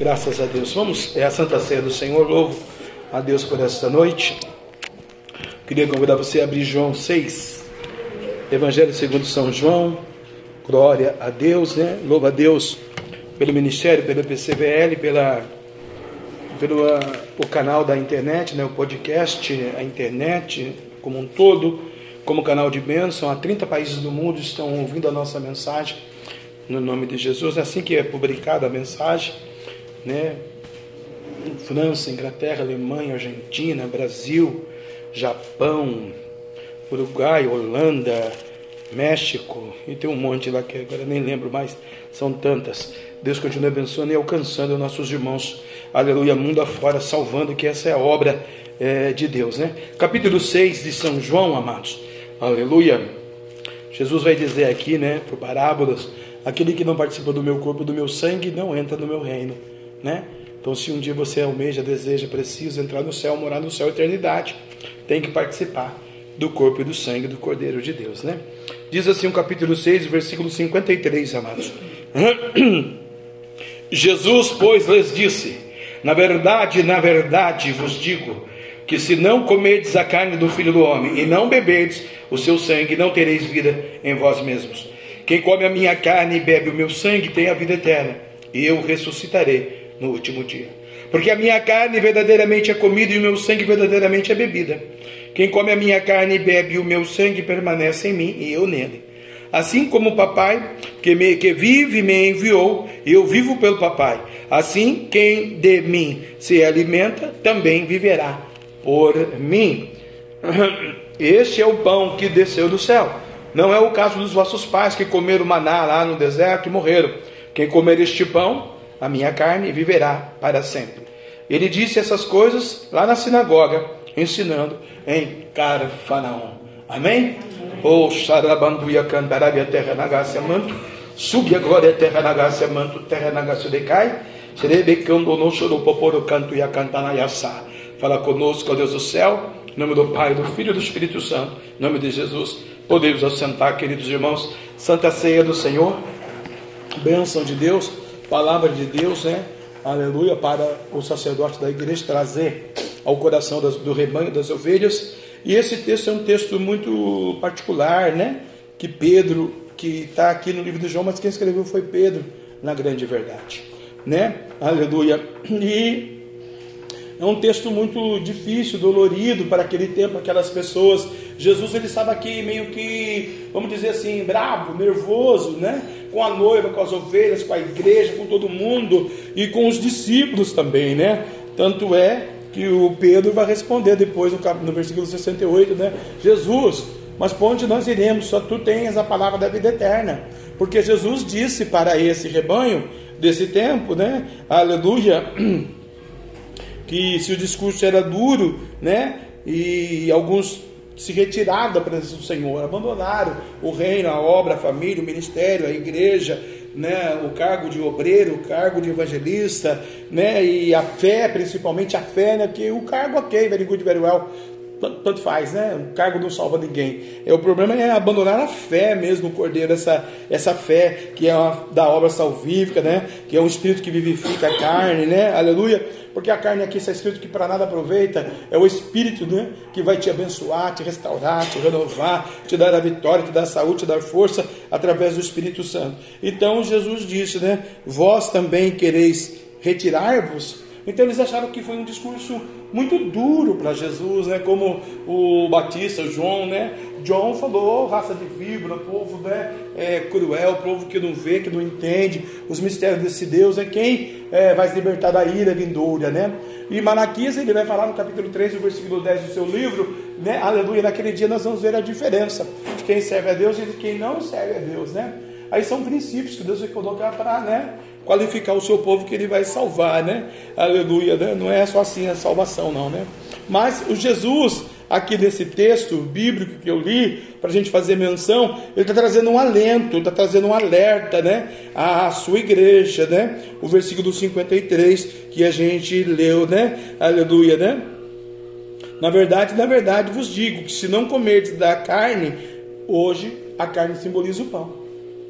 Graças a Deus. Vamos, é a Santa Ceia do Senhor. Louvo a Deus por esta noite. Queria convidar você a abrir João 6, Evangelho segundo São João. Glória a Deus, né? Louva a Deus pelo ministério, pela PCVL, pela, pelo uh, o canal da internet, né? o podcast, a internet como um todo, como canal de bênção. Há 30 países do mundo estão ouvindo a nossa mensagem no nome de Jesus. Assim que é publicada a mensagem né? França, Inglaterra, Alemanha, Argentina, Brasil, Japão, Uruguai, Holanda, México, e tem um monte lá que agora nem lembro mais, são tantas. Deus continue abençoando e alcançando nossos irmãos, aleluia, mundo afora, salvando, que essa é a obra é, de Deus, né? Capítulo 6 de São João, amados, aleluia. Jesus vai dizer aqui, né, por parábolas, aquele que não participa do meu corpo, do meu sangue, não entra no meu reino né? Então, se um dia você almeja, deseja, precisa entrar no céu, morar no céu eternidade, tem que participar do corpo e do sangue do Cordeiro de Deus, né? Diz assim o capítulo 6, versículo 53, amados. Jesus, pois, lhes disse: Na verdade, na verdade vos digo, que se não comerdes a carne do Filho do Homem e não beberdes o seu sangue, não tereis vida em vós mesmos. Quem come a minha carne e bebe o meu sangue tem a vida eterna, e eu ressuscitarei no último dia. Porque a minha carne verdadeiramente é comida e o meu sangue verdadeiramente é bebida. Quem come a minha carne e bebe o meu sangue permanece em mim e eu nele. Assim como o papai que, me, que vive me enviou, eu vivo pelo papai. Assim, quem de mim se alimenta também viverá por mim. Este é o pão que desceu do céu. Não é o caso dos vossos pais que comeram maná lá no deserto e morreram. Quem comer este pão a minha carne viverá para sempre. Ele disse essas coisas lá na sinagoga, ensinando em Carfanaum. Amém? Oh, Xarabanduia cantarabia terra nagácia manto, subi agora terra nagácia manto, terra nagácia decai, serebecando no choro poporo canto e a cantanaiaçá. Fala conosco, ó Deus do céu, em nome do Pai, do Filho e do Espírito Santo, em nome de Jesus. Podemos assentar, queridos irmãos, Santa Ceia do Senhor, bênção de Deus palavra de Deus, né? Aleluia, para o sacerdote da igreja trazer ao coração das, do rebanho das ovelhas. E esse texto é um texto muito particular, né? Que Pedro, que está aqui no livro de João, mas quem escreveu foi Pedro, na grande verdade, né? Aleluia. E é um texto muito difícil, dolorido para aquele tempo, aquelas pessoas. Jesus ele estava aqui meio que, vamos dizer assim, bravo, nervoso, né? Com a noiva, com as ovelhas, com a igreja, com todo mundo e com os discípulos também, né? Tanto é que o Pedro vai responder depois no, versículo 68, né? Jesus, mas para onde nós iremos? Só tu tens a palavra da vida eterna. Porque Jesus disse para esse rebanho desse tempo, né? Aleluia que se o discurso era duro, né? E alguns se retiraram da presença do Senhor, abandonaram o reino, a obra, a família, o ministério, a igreja, né, o cargo de obreiro, o cargo de evangelista, né, e a fé, principalmente a fé, né, que o cargo, ok, very good, very well, tanto faz, né? O cargo não salva ninguém. É, o problema é abandonar a fé mesmo no Cordeiro, essa, essa fé que é uma, da obra salvífica, né? Que é um espírito que vivifica a carne, né? Aleluia. Porque a carne aqui está escrito que para nada aproveita, é o espírito, né? Que vai te abençoar, te restaurar, te renovar, te dar a vitória, te dar saúde, te dar força através do Espírito Santo. Então Jesus disse, né? Vós também quereis retirar-vos então eles acharam que foi um discurso muito duro para Jesus, né? Como o Batista, o João, né? João falou, raça de víbora, povo né? É, cruel, povo que não vê, que não entende os mistérios desse Deus, é quem é, vai se libertar da ira vindoura, né? E Malaquias, ele vai falar no capítulo 3, no versículo 10 do seu livro, né? Aleluia, naquele dia nós vamos ver a diferença de quem serve a Deus e de quem não serve a Deus, né? Aí são princípios que Deus vai colocar para, né? Qualificar o seu povo que ele vai salvar, né? Aleluia, né? Não é só assim a salvação, não, né? Mas o Jesus, aqui nesse texto bíblico que eu li, para a gente fazer menção, ele está trazendo um alento, está trazendo um alerta, né? À sua igreja, né? O versículo 53 que a gente leu, né? Aleluia, né? Na verdade, na verdade vos digo que se não comerdes da carne, hoje a carne simboliza o pão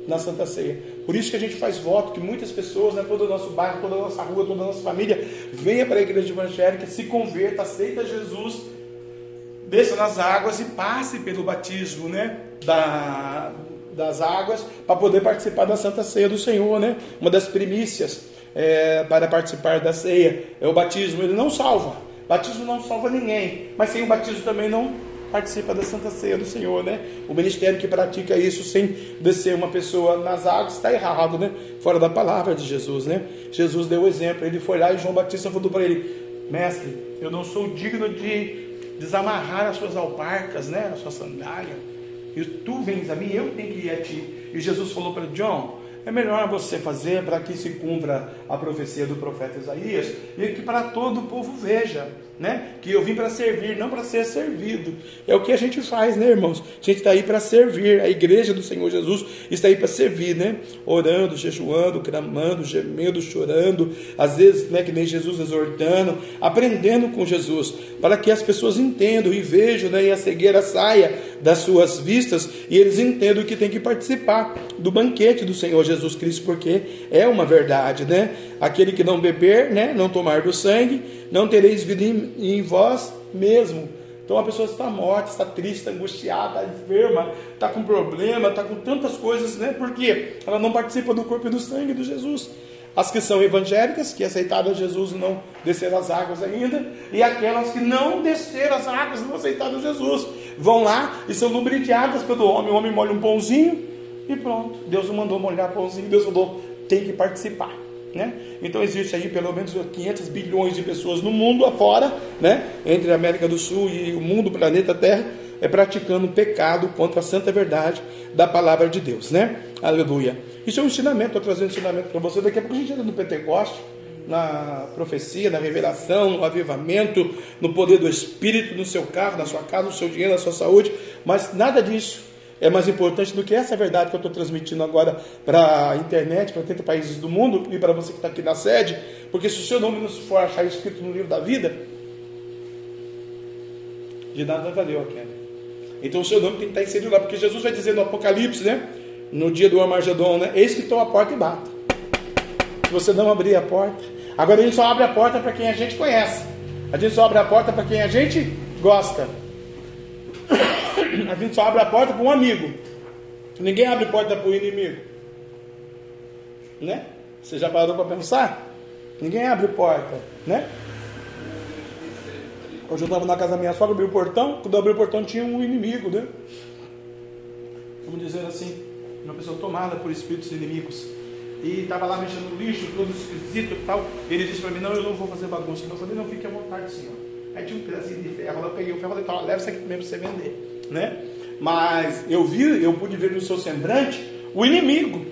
na Santa Ceia. Por isso que a gente faz voto que muitas pessoas, né, todo o nosso bairro, toda a nossa rua, toda a nossa família, venha para a igreja evangélica, se converta, aceita Jesus, desça nas águas e passe pelo batismo, né, da, das águas, para poder participar da Santa Ceia do Senhor, né? Uma das primícias é, para participar da ceia é o batismo. Ele não salva. Batismo não salva ninguém, mas sem o batismo também não participa da Santa Ceia do Senhor, né? O ministério que pratica isso sem descer uma pessoa nas águas está errado, né? Fora da palavra de Jesus, né? Jesus deu o exemplo. Ele foi lá e João Batista falou para ele: Mestre, eu não sou digno de desamarrar as suas alparcas, né? A sua sandália. E tu vens a mim, eu tenho que ir a ti. E Jesus falou para John: é melhor você fazer para que se cumpra a profecia do profeta Isaías e que para todo o povo veja né? Que eu vim para servir, não para ser servido. É o que a gente faz, né, irmãos? A gente está aí para servir. A igreja do Senhor Jesus está aí para servir, né? Orando, jejuando, clamando, gemendo, chorando. Às vezes, né, que nem Jesus exortando, aprendendo com Jesus, para que as pessoas entendam e vejam, né? E a cegueira saia das suas vistas e eles entendam que tem que participar do banquete do Senhor Jesus Cristo, porque é uma verdade, né? Aquele que não beber, né? Não tomar do sangue não tereis vida em, em vós mesmo. Então a pessoa está morta, está triste, está angustiada, está enferma, está com problema, está com tantas coisas, né? Porque ela não participa do corpo e do sangue de Jesus. As que são evangélicas, que aceitaram Jesus não desceram as águas ainda, e aquelas que não desceram as águas, não aceitaram Jesus, vão lá e são lubrificadas pelo homem. O homem molha um pãozinho e pronto. Deus não mandou molhar pãozinho, Deus falou, tem que participar. Né? Então existe aí pelo menos 500 bilhões de pessoas no mundo afora, né? entre a América do Sul e o mundo, o planeta Terra, é praticando pecado contra a santa verdade da palavra de Deus, né? Aleluia. Isso é um ensinamento, estou trazendo um ensinamento para você. Daqui a pouco a gente entra no Pentecoste, na profecia, na revelação, no avivamento, no poder do Espírito, no seu carro, na sua casa, no seu dinheiro, na sua saúde, mas nada disso é mais importante do que essa verdade que eu estou transmitindo agora para a internet, para 80 países do mundo e para você que está aqui na sede, porque se o seu nome não for achar escrito no livro da vida, de nada valeu aquela. Então o seu nome tem que estar inserido lá, porque Jesus vai dizer no Apocalipse, né? No dia do Armagedon, né? Eis que estou à porta e bato. Se você não abrir a porta. Agora a gente só abre a porta para quem a gente conhece. A gente só abre a porta para quem a gente gosta a gente só abre a porta para um amigo. Ninguém abre porta para o inimigo. Né? Você já parou para pensar? Ninguém abre porta, né? Hoje eu estava na casa da minha sogra, abri o portão, quando eu abri o portão tinha um inimigo, né? Vamos dizer assim, uma pessoa tomada por espíritos inimigos. E estava lá mexendo no lixo, todo esquisito e tal. Ele disse para mim, não, eu não vou fazer bagunça. Eu falei, não, fique à vontade, senhor. Aí tinha um pedacinho de ferro, eu peguei o ferro e falei, leva isso aqui mesmo para você vender né? Mas eu vi, eu pude ver no seu semblante o inimigo.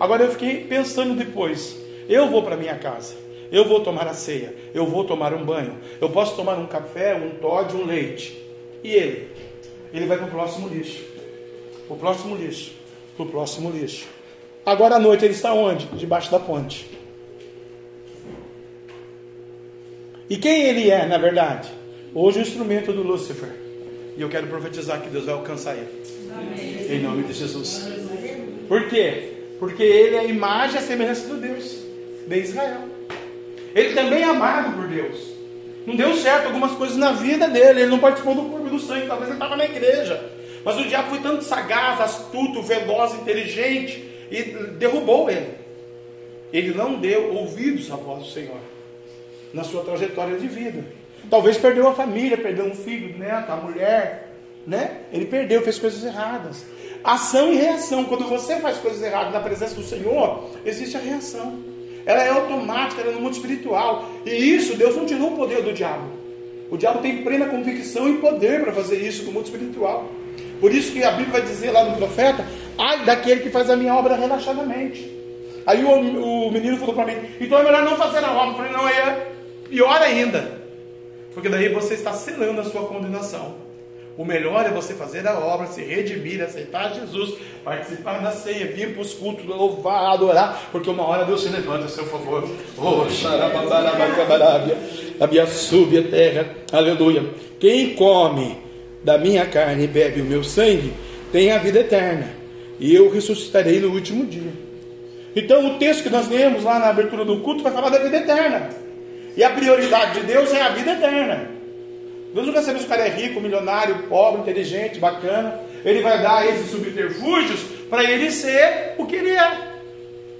Agora eu fiquei pensando depois, eu vou para minha casa, eu vou tomar a ceia, eu vou tomar um banho, eu posso tomar um café, um Todd, um leite. E ele? Ele vai para o próximo lixo. O próximo lixo. Para o próximo lixo. Agora à noite ele está onde? Debaixo da ponte. E quem ele é, na verdade? Hoje o instrumento do Lúcifer. E eu quero profetizar que Deus vai alcançar ele. Amém. Em nome de Jesus. Por quê? Porque ele é a imagem e a semelhança do Deus de Israel. Ele também é amado por Deus. Não deu certo algumas coisas na vida dele. Ele não participou do corpo do sangue. Talvez ele estava na igreja. Mas o diabo foi tanto sagaz, astuto, veloz, inteligente e derrubou ele. Ele não deu ouvidos à voz do Senhor na sua trajetória de vida. Talvez perdeu a família, perdeu um filho, neto, a mulher, né? Ele perdeu, fez coisas erradas. Ação e reação. Quando você faz coisas erradas na presença do Senhor, existe a reação. Ela é automática, ela é no mundo espiritual. E isso, Deus não tirou o poder do diabo. O diabo tem plena convicção e poder para fazer isso no mundo espiritual. Por isso que a Bíblia vai dizer lá no profeta: ai daquele que faz a minha obra relaxadamente. Aí o, o menino falou para mim: então é melhor não fazer a obra. Eu falei: não, é pior ainda. Porque daí você está selando a sua condenação. O melhor é você fazer a obra, se redimir, aceitar Jesus, participar da ceia, vir para os cultos, louvar, adorar, porque uma hora Deus se levanta a seu favor. Oh, a minha sube a terra, aleluia. Quem come da minha carne e bebe o meu sangue, tem a vida eterna, e eu ressuscitarei no último dia. Então, o texto que nós lemos lá na abertura do culto vai falar da vida eterna. E a prioridade de Deus é a vida eterna. Deus quer saber se o cara é rico, milionário, pobre, inteligente, bacana. Ele vai dar esses subterfúgios para ele ser o que ele é.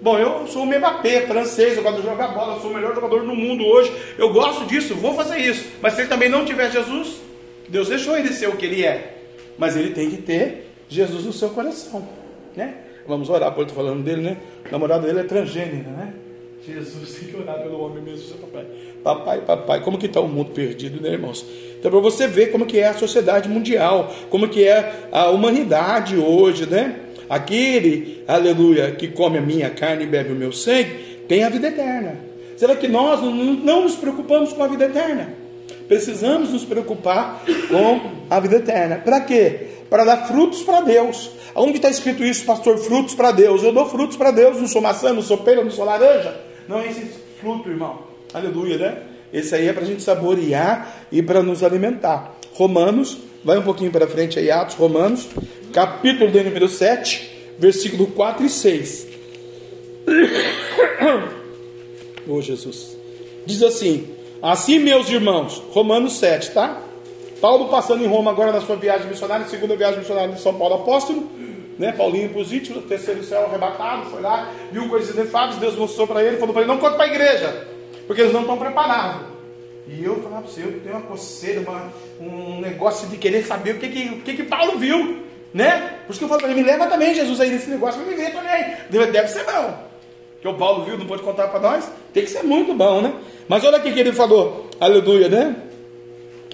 Bom, eu sou o Mbappé, francês, eu gosto de jogar bola, eu sou o melhor jogador do mundo hoje. Eu gosto disso, vou fazer isso. Mas se ele também não tiver Jesus, Deus deixou ele ser o que ele é. Mas ele tem que ter Jesus no seu coração, né? Vamos orar, por estou falando dele, né? O namorado dele é transgênero, né? Jesus tem que orar pelo homem mesmo, seu papai. Papai, papai, como que está o mundo perdido, né, irmãos? Então, para você ver como que é a sociedade mundial, como que é a humanidade hoje, né? Aquele, aleluia, que come a minha carne e bebe o meu sangue, tem a vida eterna. Será que nós não nos preocupamos com a vida eterna? Precisamos nos preocupar com a vida eterna. Para quê? Para dar frutos para Deus. Onde está escrito isso, pastor? Frutos para Deus. Eu dou frutos para Deus, não sou maçã, não sou pera, não sou laranja. Não é esse fruto, irmão. Aleluia, né? Esse aí é para a gente saborear e para nos alimentar. Romanos, vai um pouquinho para frente aí, Atos, Romanos, capítulo de número 7, versículo 4 e 6. Oh Jesus. Diz assim: Assim, meus irmãos, Romanos 7, tá? Paulo passando em Roma agora na sua viagem missionária, segunda viagem missionária de São Paulo apóstolo, né? Paulinho positivo, terceiro céu arrebatado, foi lá, viu coisas inefáveis, Deus mostrou para ele, falou para ele: não conta para a igreja, porque eles não estão preparados. E eu falava para você, eu tenho uma coceira, uma, um negócio de querer saber o que que, o que, que Paulo viu, né? Por isso que eu falo para ele: me leva também, Jesus, aí nesse negócio me ver também. Deve, deve ser bom. Que o Paulo viu, não pode contar para nós, tem que ser muito bom, né? Mas olha aqui que ele falou, aleluia, né?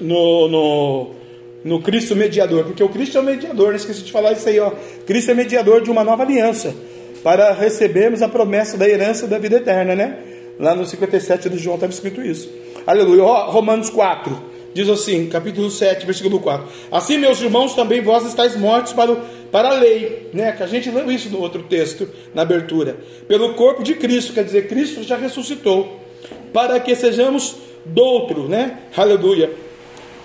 no, no, no Cristo mediador, porque o Cristo é o mediador, não esqueci de falar isso aí, ó. Cristo é mediador de uma nova aliança, para recebermos a promessa da herança da vida eterna, né? Lá no 57 de João estava escrito isso. Aleluia. Romanos 4. Diz assim, capítulo 7, versículo 4. Assim, meus irmãos, também vós estáis mortos para, o, para a lei, né? Que a gente leu isso no outro texto, na abertura. Pelo corpo de Cristo, quer dizer, Cristo já ressuscitou. Para que sejamos doutro, né? Aleluia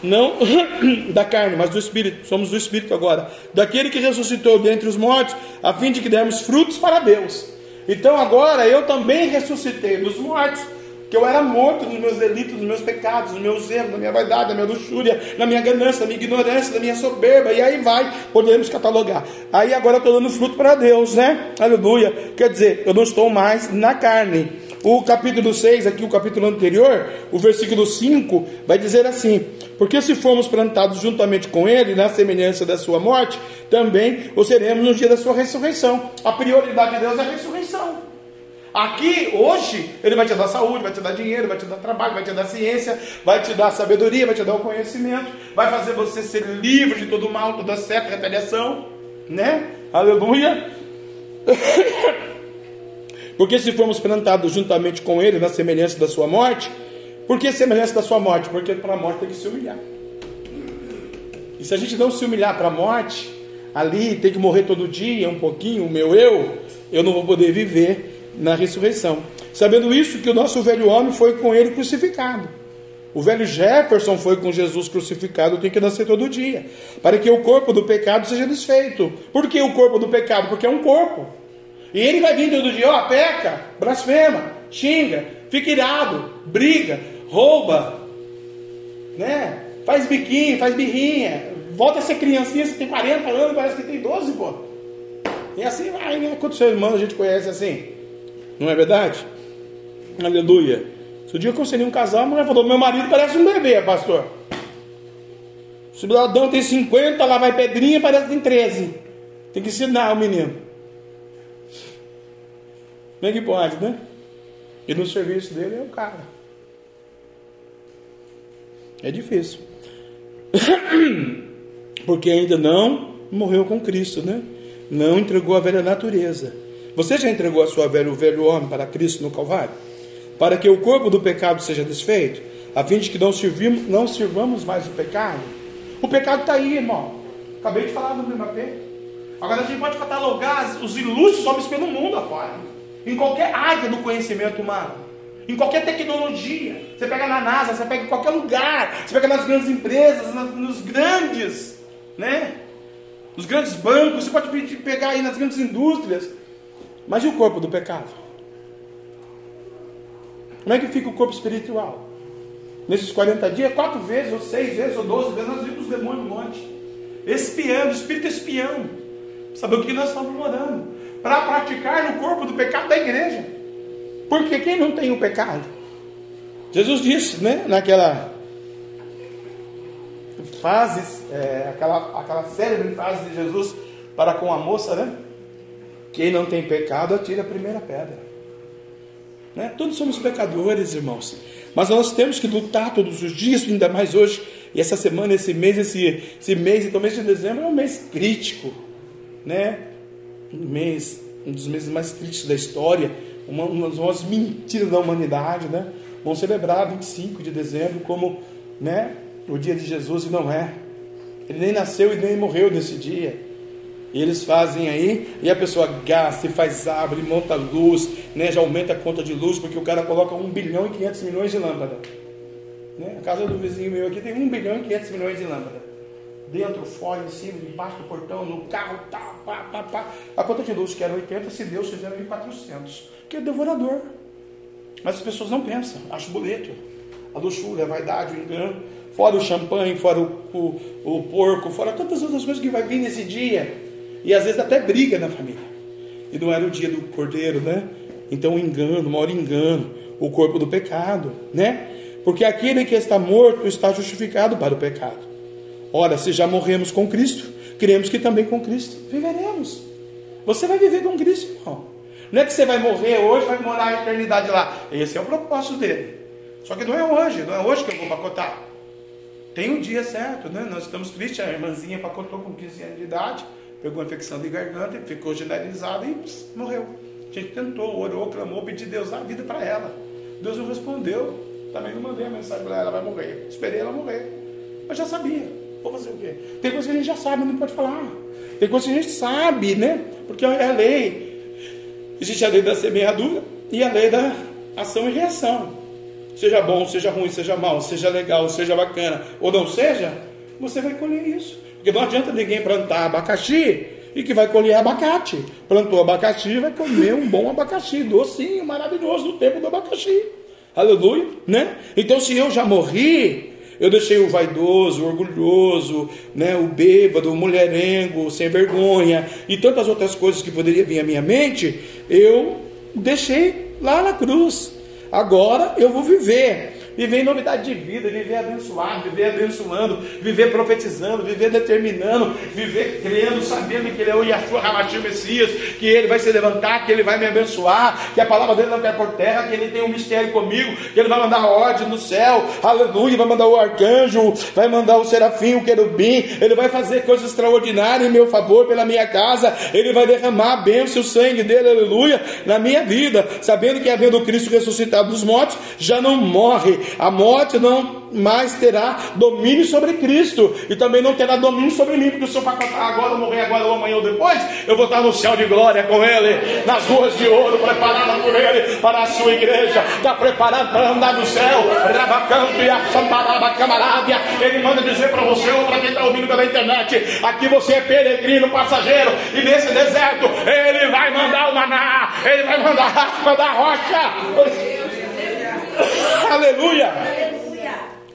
não da carne, mas do Espírito. Somos do Espírito agora. Daquele que ressuscitou dentre os mortos, a fim de que demos frutos para Deus. Então agora eu também ressuscitei dos mortos, que eu era morto nos meus delitos, nos meus pecados, nos meus erros, na minha vaidade, na minha luxúria, na minha ganância, na minha ignorância, na minha soberba, e aí vai, podemos catalogar. Aí agora eu estou dando fruto para Deus, né? Aleluia. Quer dizer, eu não estou mais na carne o capítulo 6, aqui o capítulo anterior, o versículo 5, vai dizer assim: Porque se formos plantados juntamente com Ele, na semelhança da Sua morte, também o seremos no dia da Sua ressurreição. A prioridade de Deus é a ressurreição. Aqui, hoje, Ele vai te dar saúde, vai te dar dinheiro, vai te dar trabalho, vai te dar ciência, vai te dar sabedoria, vai te dar o conhecimento, vai fazer você ser livre de todo mal, toda certa retaliação, né? Aleluia. Porque se formos plantados juntamente com ele na semelhança da sua morte, por que semelhança da sua morte? Porque para a morte tem que se humilhar. E se a gente não se humilhar para a morte, ali tem que morrer todo dia, um pouquinho, o meu eu, eu não vou poder viver na ressurreição. Sabendo isso, que o nosso velho homem foi com ele crucificado. O velho Jefferson foi com Jesus crucificado, tem que nascer todo dia, para que o corpo do pecado seja desfeito. Por que o corpo do pecado? Porque é um corpo. E ele vai vir todo dia, ó, peca, blasfema, xinga, fica irado, briga, rouba, né? Faz biquinho, faz birrinha, volta a ser criancinha, você tem 40 anos, parece que tem 12, pô. E assim vai, né? Quantos seres a gente conhece assim? Não é verdade? Aleluia. Se o dia que eu conselhei um casal, a mulher falou: Meu marido parece um bebê, pastor. Se o ladrão tem 50, lá vai pedrinha, parece que tem 13. Tem que ensinar o menino. Como é que pode, né? E no serviço dele é o cara. É difícil. Porque ainda não morreu com Cristo, né? Não entregou a velha natureza. Você já entregou a sua velha, o velho homem para Cristo no Calvário? Para que o corpo do pecado seja desfeito, a fim de que não, servimos, não sirvamos mais o pecado? O pecado está aí, irmão. Acabei de falar no MAP. Agora a gente pode catalogar os ilustres homens pelo mundo afora em qualquer área do conhecimento humano, em qualquer tecnologia. Você pega na NASA, você pega em qualquer lugar, você pega nas grandes empresas, nos grandes, né? Nos grandes bancos, você pode pegar aí nas grandes indústrias. Mas e o corpo do pecado? Como é que fica o corpo espiritual? Nesses 40 dias, quatro vezes, ou seis vezes, ou doze vezes, nós vimos os demônios no monte. Espiando, espírito espião. Saber o que nós estamos orando. Para praticar no corpo do pecado da igreja. Porque quem não tem o pecado? Jesus disse, né, naquela fase, é, aquela, aquela célebre frase de Jesus para com a moça, né? Quem não tem pecado, atira a primeira pedra. Né? Todos somos pecadores, irmãos. Mas nós temos que lutar todos os dias, ainda mais hoje, e essa semana, esse mês, esse, esse mês, então mês de dezembro é um mês crítico, né? Mês, um dos meses mais críticos da história, uma, uma das maiores mentiras da humanidade, né? Vamos celebrar 25 de dezembro como, né? O dia de Jesus e não é. Ele nem nasceu e nem morreu nesse dia. E eles fazem aí, e a pessoa gasta e faz árvore, monta luz, né, já aumenta a conta de luz, porque o cara coloca 1 bilhão e 500 milhões de lâmpada. Né? A casa do vizinho meu aqui tem 1 bilhão e 500 milhões de lâmpada. Dentro, fora, em cima, debaixo do portão, no carro, tá, pá, pá, pá. A conta de luz que era 80, se Deus fizeram em 400. Que é devorador. Mas as pessoas não pensam, acham boleto. A luxúria, a vaidade, o engano. Fora o champanhe, fora o, o, o porco, fora tantas outras coisas que vai vir nesse dia e às vezes até briga na família. E não era o dia do cordeiro, né? Então, engano, maior engano, o corpo do pecado, né? Porque aquele que está morto está justificado para o pecado. Ora, se já morremos com Cristo, cremos que também com Cristo viveremos. Você vai viver com Cristo, irmão. Não é que você vai morrer hoje, vai morar a eternidade lá. Esse é o propósito dele. Só que não é hoje, não é hoje que eu vou pacotar. Tem um dia certo, né? Nós estamos tristes, a irmãzinha pacotou com 15 anos de idade pegou infecção de garganta, ficou generalizada e pss, morreu. A gente tentou, orou, clamou, pediu Deus a vida para ela. Deus não respondeu. Também não mandei a mensagem para ela, ela vai morrer. Esperei ela morrer. Mas já sabia. Vou fazer o quê? Tem coisa que a gente já sabe, não pode falar. Tem coisa que a gente sabe, né? Porque é a lei. Existe a lei da semeadura e a lei da ação e reação. Seja bom, seja ruim, seja mal, seja legal, seja bacana ou não seja, você vai colher isso. Porque não adianta ninguém plantar abacaxi e que vai colher abacate. Plantou abacaxi vai comer um bom abacaxi, docinho, maravilhoso, no tempo do abacaxi. Aleluia, né? Então se eu já morri, eu deixei o vaidoso, o orgulhoso, né, o bêbado, o mulherengo, o sem vergonha e tantas outras coisas que poderiam vir à minha mente, eu deixei lá na cruz. Agora eu vou viver viver em novidade de vida, viver abençoado, viver abençoando, viver profetizando, viver determinando, viver crendo, sabendo que Ele é o Yahshua Hamashim Messias, que Ele vai se levantar, que Ele vai me abençoar, que a palavra dele não cai por terra, que Ele tem um mistério comigo, que Ele vai mandar ordem no céu, aleluia, vai mandar o arcanjo, vai mandar o serafim, o querubim, Ele vai fazer coisas extraordinárias em meu favor, pela minha casa, Ele vai derramar a bênção, o sangue dele, aleluia, na minha vida, sabendo que havendo Cristo ressuscitado dos mortos, já não morre, a morte não mais terá domínio sobre Cristo e também não terá domínio sobre mim, porque se eu agora, morrer agora ou amanhã ou depois, eu vou estar no céu de glória com Ele, nas ruas de ouro, preparada por Ele para a sua igreja, está preparado para andar no céu, rabacanto e a camarábia. Ele manda dizer para você ou para quem está ouvindo pela internet: aqui você é peregrino, passageiro, e nesse deserto Ele vai mandar o maná, Ele vai mandar, mandar a rocha. Aleluia.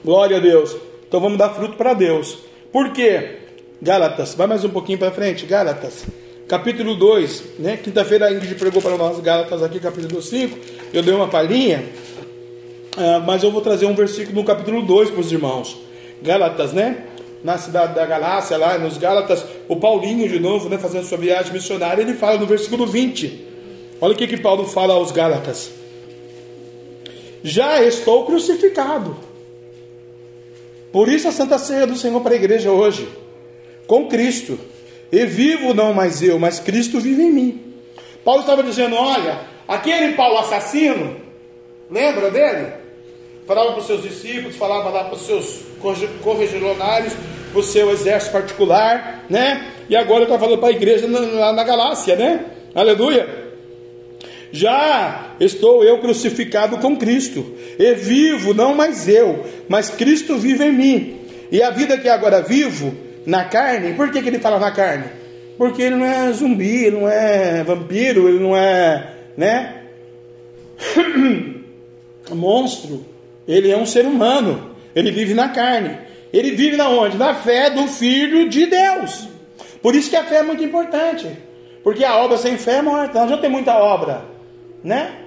Glória a Deus. Então vamos dar fruto para Deus. Por quê? Gálatas, vai mais um pouquinho para frente. Gálatas, capítulo 2. Né? Quinta-feira a Ingrid pregou para nós Gálatas aqui, capítulo 5. Eu dei uma palhinha. Uh, mas eu vou trazer um versículo no capítulo 2 para os irmãos. Gálatas, né? Na cidade da Galácia, lá nos Gálatas, o Paulinho, de novo, né, fazendo sua viagem missionária, ele fala no versículo 20. Olha o que, que Paulo fala aos Gálatas já estou crucificado. Por isso a Santa Ceia do Senhor para a igreja hoje, com Cristo. E vivo não mais eu, mas Cristo vive em mim. Paulo estava dizendo: olha, aquele Paulo assassino, lembra dele? Falava para os seus discípulos, falava lá para os seus correligionários, para o seu exército particular, né? E agora está falando para a igreja lá na Galácia, né? Aleluia. Já estou eu crucificado com Cristo, e vivo, não mais eu, mas Cristo vive em mim. E a vida que agora vivo na carne, por que, que ele fala na carne? Porque ele não é zumbi, ele não é vampiro, ele não é, né? monstro. Ele é um ser humano. Ele vive na carne. Ele vive na onde? Na fé do Filho de Deus. Por isso que a fé é muito importante. Porque a obra sem fé é morta. Nós já tem muita obra, né?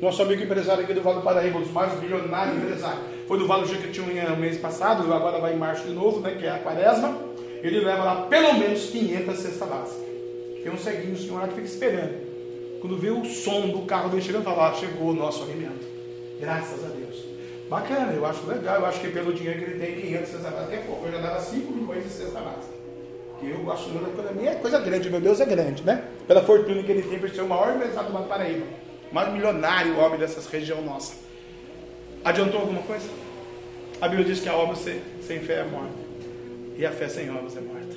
Nosso amigo empresário aqui do Vale do Paraíba, um dos mais bilionários empresários, foi do Vale do Jequitinhonha no mês passado, agora vai em março de novo, né, que é a quaresma. Ele leva lá pelo menos 500 cestas básicas. Tem um ceguinho, um senhor lá que fica esperando. Quando vê o som do carro dele chegando, fala: ah, chegou o nosso alimento. Graças a Deus. Bacana, eu acho legal. Eu acho que pelo dinheiro que ele tem, 500 cestas básicas é pouco. Eu já dava 5 milhões de cestas básicas. Eu acho que para mim é coisa grande, meu Deus é grande, né? Pela fortuna que ele tem por ser o maior empresário do Paraíba mais milionário homem dessas região nossa. Adiantou alguma coisa? A Bíblia diz que a obra sem, sem fé é morta. E a fé sem obras é morta.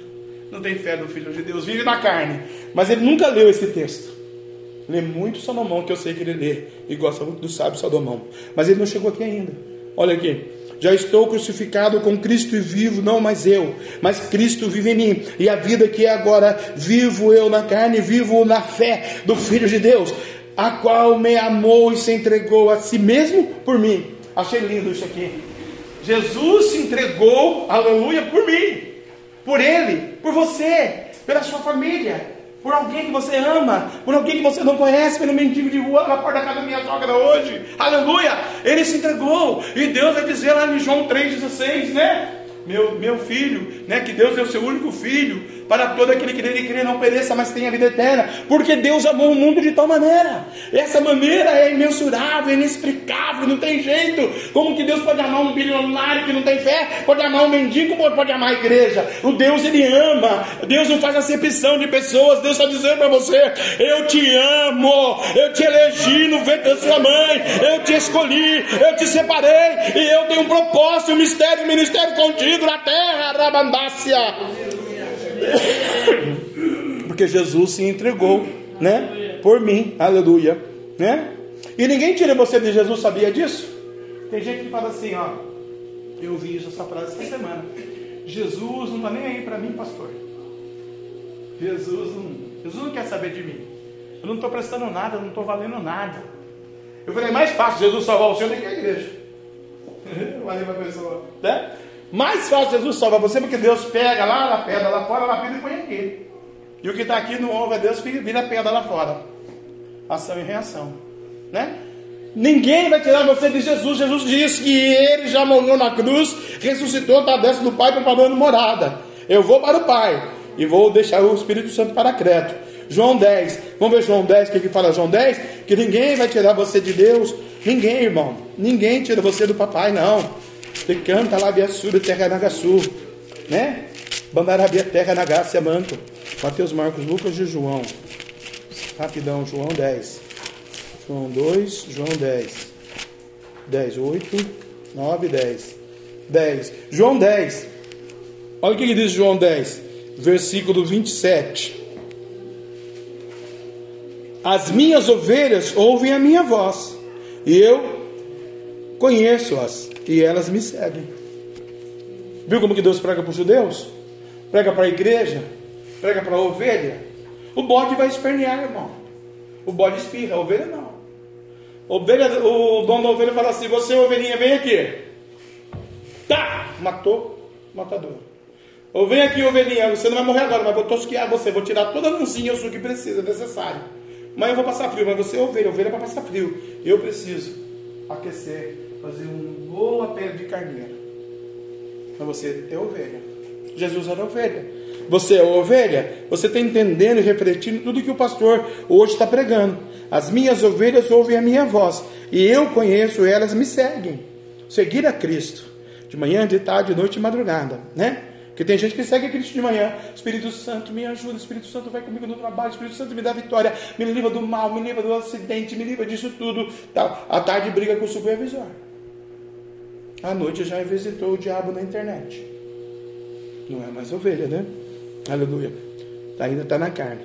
Não tem fé no Filho de Deus, vive na carne. Mas ele nunca leu esse texto. Lê muito Salomão, que eu sei que ele lê. E gosta muito do sábio Salomão. Mas ele não chegou aqui ainda. Olha aqui. Já estou crucificado com Cristo e vivo, não mais eu, mas Cristo vive em mim. E a vida que é agora, vivo eu na carne, vivo na fé do Filho de Deus a qual me amou e se entregou a si mesmo por mim. Achei lindo isso aqui. Jesus se entregou, aleluia, por mim, por ele, por você, pela sua família, por alguém que você ama, por alguém que você não conhece, pelo mendigo de rua na porta da casa da minha sogra hoje, aleluia, ele se entregou, e Deus vai dizer lá em João 3,16, né? Meu, meu filho, né? Que Deus é o seu único filho, para todo aquele que nele crê não pereça, mas tenha vida eterna, porque Deus amou o mundo de tal maneira. Essa maneira é imensurável, inexplicável, não tem jeito. Como que Deus pode amar um bilionário que não tem fé? Pode amar um mendigo, pode amar a igreja. O Deus ele ama. Deus não faz acepção de pessoas. Deus está dizendo para você: Eu te amo, eu te elegi no ventre da sua mãe, eu te escolhi, eu te separei e eu tenho um propósito, um mistério, um ministério contigo na terra, Rabandácia. Porque Jesus se entregou, né? Por mim, aleluia, né? E ninguém tira você de Jesus, sabia disso? Tem gente que fala assim, ó. Eu ouvi isso, essa frase essa semana. Jesus não está nem aí para mim, pastor. Jesus não, Jesus não quer saber de mim. Eu não estou prestando nada, eu não estou valendo nada. Eu falei, é mais fácil Jesus salvar o Senhor do que a igreja. Valeu para a pessoa. Né? Mais fácil Jesus salvar você, porque Deus pega lá na pedra lá fora, lapida e põe aqui. E o que está aqui no ouve a Deus, vira pedra lá fora. Ação e reação. Né? Ninguém vai tirar você de Jesus. Jesus disse que ele já morreu na cruz, ressuscitou, está dentro do Pai, preparando morada. Eu vou para o Pai e vou deixar o Espírito Santo para Creto. João 10, vamos ver João 10, o que, que fala João 10? Que ninguém vai tirar você de Deus. Ninguém, irmão. Ninguém tira você do papai, não. Você canta lá Biassura, terra Nagaçu, né? Bandarabia, terra Nagácia, manto. Mateus, Marcos, Lucas e João. Rapidão, João 10. João 2, João 10. 10, 8, 9, 10. 10. João 10. Olha o que diz João 10, versículo 27. As minhas ovelhas ouvem a minha voz, e eu conheço-as, e elas me seguem. Viu como que Deus prega para os judeus? Prega para a igreja? Prega para a ovelha? O bode vai espernear, irmão. O bode espirra, a ovelha não. Ovelha, o dono da ovelha fala assim: Você, ovelhinha, vem aqui. Tá! Matou, matador. Ou vem aqui, ovelhinha, você não vai morrer agora, mas vou tosquiar você, vou tirar toda a mãozinha, o que precisa, necessário. Mas eu vou passar frio, mas você é ovelha, ovelha é para passar frio. Eu preciso aquecer fazer uma boa pele de carneiro. Para você ter ovelha. Jesus era ovelha. Você é ovelha? Você está entendendo e refletindo tudo que o pastor hoje está pregando. As minhas ovelhas ouvem a minha voz. E eu conheço elas, me seguem. Seguir a Cristo. De manhã, de tarde, de noite e madrugada. Né? Porque tem gente que segue Cristo de manhã. Espírito Santo, me ajuda. Espírito Santo, vai comigo no trabalho. Espírito Santo, me dá vitória. Me livra do mal, me livra do acidente, me livra disso tudo. Tá. À tarde, briga com o supervisor. À noite já visitou o diabo na internet. Não é mais ovelha, né? Aleluia. Ainda está na carne.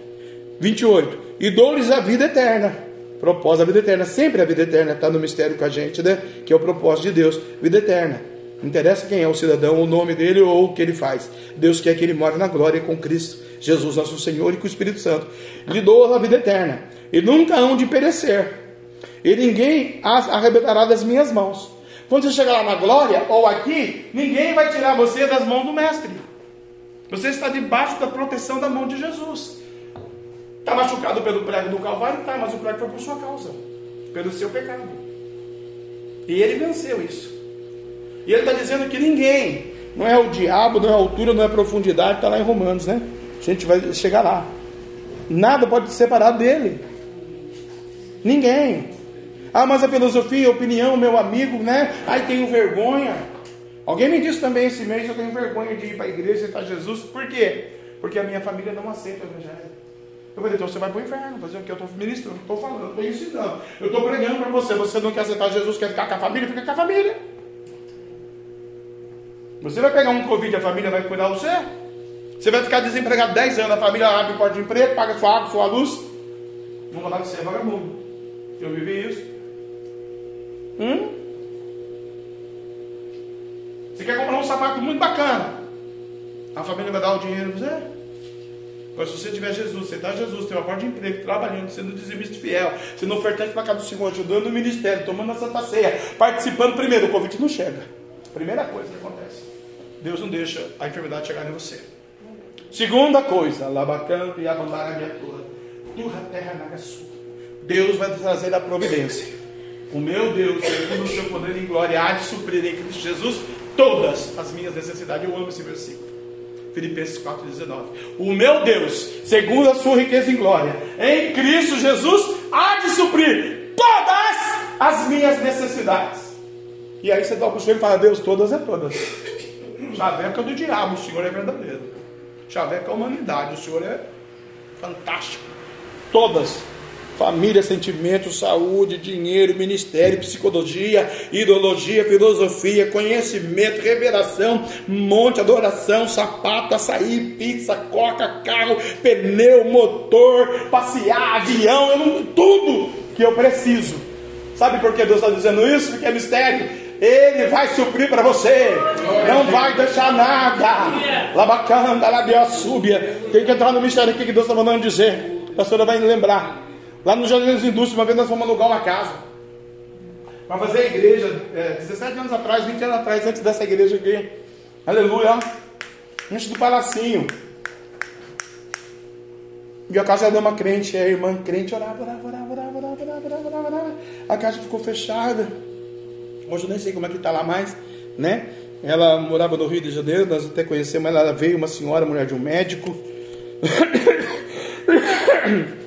28. E dou-lhes a vida eterna. Propósito a vida eterna. Sempre a vida eterna está no mistério com a gente, né? Que é o propósito de Deus. Vida eterna. Não interessa quem é o cidadão, o nome dele ou o que ele faz. Deus quer que ele more na glória com Cristo, Jesus nosso Senhor e com o Espírito Santo. Lhe dou a vida eterna. E nunca hão de perecer. E ninguém as arrebatará das minhas mãos. Quando você chegar lá na glória, ou aqui, ninguém vai tirar você das mãos do Mestre. Você está debaixo da proteção da mão de Jesus. Está machucado pelo prego do Calvário? Tá, mas o prego foi por sua causa, pelo seu pecado. E ele venceu isso. E ele está dizendo que ninguém, não é o diabo, não é a altura, não é a profundidade, está lá em Romanos, né? A gente vai chegar lá. Nada pode te separar dele. Ninguém. Ah, mas a filosofia, a opinião, meu amigo, né? Ai, tenho vergonha. Alguém me disse também esse mês, eu tenho vergonha de ir para a igreja e aceitar Jesus. Por quê? Porque a minha família não aceita o evangelho. Eu falei, então você vai para o inferno, fazer o que? Eu estou ministrando, estou falando, estou ensinando. Eu estou pregando para você. Você não quer aceitar Jesus, quer ficar com a família? Fica com a família. Você vai pegar um Covid, a família vai cuidar de você? Você vai ficar desempregado 10 anos, a família abre porta de emprego, paga sua água, sua luz. Vamos falar que você é vagabundo. Eu vivi isso. Hum? Você quer comprar um sapato muito bacana? A família vai dar o dinheiro para você? Mas se você tiver Jesus, você está Jesus, tem uma porta de emprego, trabalhando, sendo dizimista fiel, sendo ofertante para casa do Senhor, ajudando o ministério, tomando a Santa Ceia, participando primeiro, o convite não chega. Primeira coisa que acontece. Deus não deixa a enfermidade chegar em você. Segunda coisa, labacanto e abandonar a minha tua. Tua terra naga sua. Deus vai trazer a providência. O meu Deus, segundo o seu poder em glória, há de suprir em Cristo Jesus todas as minhas necessidades. Eu amo esse versículo. Filipenses 4,19. O meu Deus, segundo a sua riqueza em glória, em Cristo Jesus, há de suprir todas as minhas necessidades. E aí você dá o Senhor e fala, Deus, todas é todas. Chaveca do diabo, o Senhor é verdadeiro. Chaveca é a humanidade, o Senhor é fantástico. Todas família, sentimentos, saúde, dinheiro, ministério, psicologia, ideologia, filosofia, conhecimento, revelação, monte, adoração, sapato, açaí, pizza, coca, carro, pneu, motor, passear, avião, não, tudo que eu preciso. Sabe por que Deus está dizendo isso? Porque é mistério. Ele vai suprir para você, não vai deixar nada. Labacanda, labia, súbia. Tem que entrar no mistério aqui que Deus está mandando dizer. A pastora vai lembrar. Lá no Jardim das Indústrias, uma vez nós fomos alugar uma casa. Para fazer a igreja, é, 17 anos atrás, 20 anos atrás, antes dessa igreja aqui. Aleluia. Antes do palacinho. E a casa era uma crente, a irmã crente orava, orava, orava, orava, orava, orava, orava, orava. A casa ficou fechada. Hoje eu nem sei como é que está lá mais, né? Ela morava no Rio de Janeiro, nós até conhecemos ela, ela veio, uma senhora, mulher de um médico.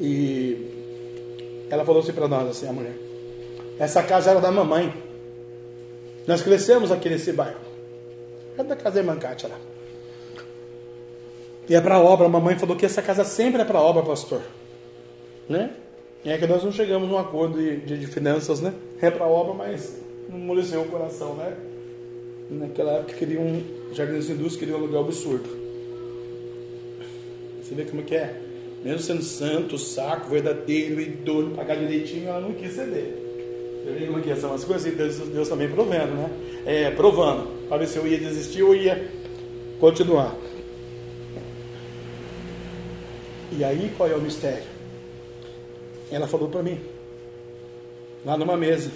E ela falou assim para nós, assim, a mulher. Essa casa era da mamãe. Nós crescemos aqui nesse bairro. É da casa da Kátia lá. E é para obra. A mamãe falou que essa casa sempre é para obra, pastor. Né? E é que nós não chegamos num acordo de, de, de finanças, né? É para obra, mas não moleceu o coração, né? Naquela época queriam um jardim das indústrias, queriam um aluguel absurdo. Você vê como que é? Mesmo sendo santo, saco, verdadeiro, idoso, pagar direitinho, ela não quis ceder. Você vê como que são as coisas? Deus, Deus também provendo, né? É, provando. Para ver se eu ia desistir ou ia continuar. E aí, qual é o mistério? Ela falou para mim, lá numa mesa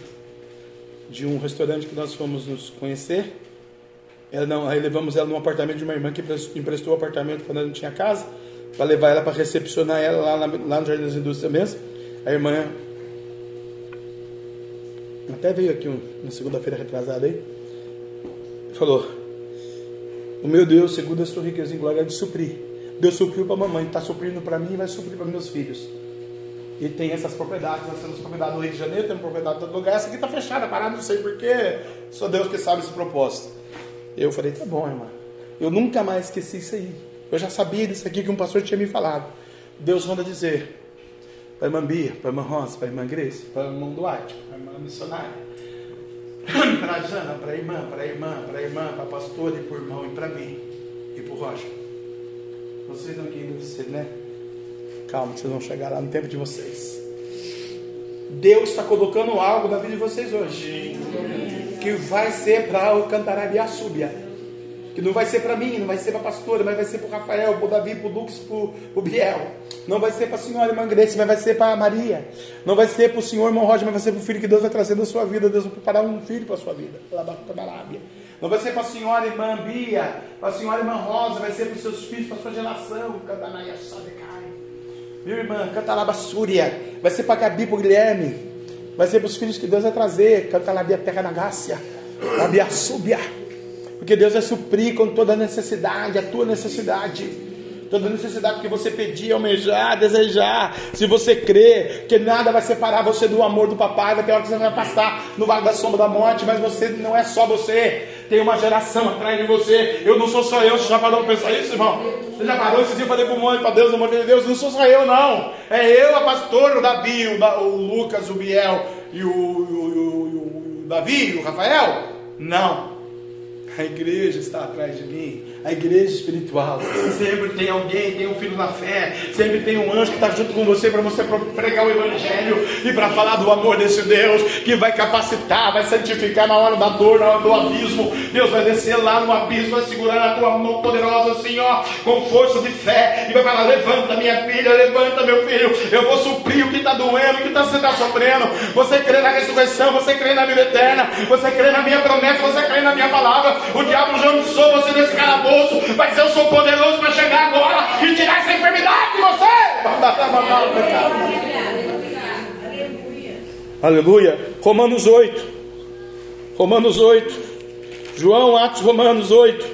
de um restaurante que nós fomos nos conhecer. Ela não, aí levamos ela num apartamento de uma irmã que emprestou o apartamento quando ela não tinha casa para levar ela para recepcionar ela lá, na, lá no Jardim das Indústrias mesmo. A irmã até veio aqui um, na segunda-feira retrasada aí. Falou: O meu Deus, segundo a sua riqueza em glória, é de suprir. Deus supriu para a mamãe, está suprindo para mim e vai suprir para meus filhos. E tem essas propriedades, nós temos propriedade no Rio de Janeiro, temos propriedade em todo lugar. Essa aqui está fechada, parada, não sei porquê. Só Deus que sabe esse propósito. Eu falei: Tá bom, irmã. Eu nunca mais esqueci isso aí. Eu já sabia disso aqui que um pastor tinha me falado. Deus manda dizer para a irmã Bia, para a irmã Rosa, para a irmã Grace, para a irmã Duarte, para a irmã missionária, para a Jana, para a irmã, para a irmã, para a irmã, para a pastora e para o irmão e para mim e para o Rocha. Vocês não querem ser, né? Calma, vocês vão chegar lá no tempo de vocês. Deus está colocando algo na vida de vocês hoje. que vai ser para o Cantarabia Súbia. Que não vai ser para mim, não vai ser para a pastora, mas vai ser para o Rafael, para o Davi, para o Lucas, para o Biel. Não vai ser para a senhora irmã Grace, mas vai ser para a Maria. Não vai ser para o senhor irmão Roger, mas vai ser para o filho que Deus vai trazer na sua vida. Deus vai preparar um filho para a sua vida. Não vai ser para a senhora irmã Bia, para a senhora irmã Rosa, vai ser para os seus filhos, para a sua geração. Viu, irmã? Cantalabassúria. Vai ser para Gabi, para o Guilherme. Vai ser para os filhos que Deus vai trazer. Cantalabia Terra na Gácia. Labia Súbia. Porque Deus vai suprir com toda a necessidade, a tua necessidade. Toda necessidade que você pedir, almejar, desejar. Se você crê que nada vai separar você do amor do papai, vai ter hora que você vai passar no vale da sombra da morte, mas você não é só você. Tem uma geração atrás de você. Eu não sou só eu. Você já parou para pensar isso, irmão? Você já parou esse dia para monte para Deus, amor de Deus? Não sou só eu, não. É eu, a pastora, o Davi, o, o Lucas, o Biel e o, o, o Davi, o Rafael? Não. A igreja está atrás de mim, a igreja espiritual. Sempre tem alguém, tem um filho da fé, sempre tem um anjo que está junto com você para você pregar o Evangelho e para falar do amor desse Deus que vai capacitar, vai santificar na hora da dor, na hora do abismo. Deus vai descer lá no abismo, vai segurar a tua mão poderosa ó, com força de fé, e vai falar: Levanta, minha filha, levanta, meu filho, eu vou suprir o que está doendo, o que está tá sofrendo. Você crê na ressurreição, você crê na vida eterna, você crê na minha promessa, você crê na minha palavra. O diabo já abençoou você nesse calabouço, mas eu sou poderoso para chegar agora e tirar essa enfermidade de você. Aleluia. Romanos 8. Romanos 8. João, Atos Romanos 8.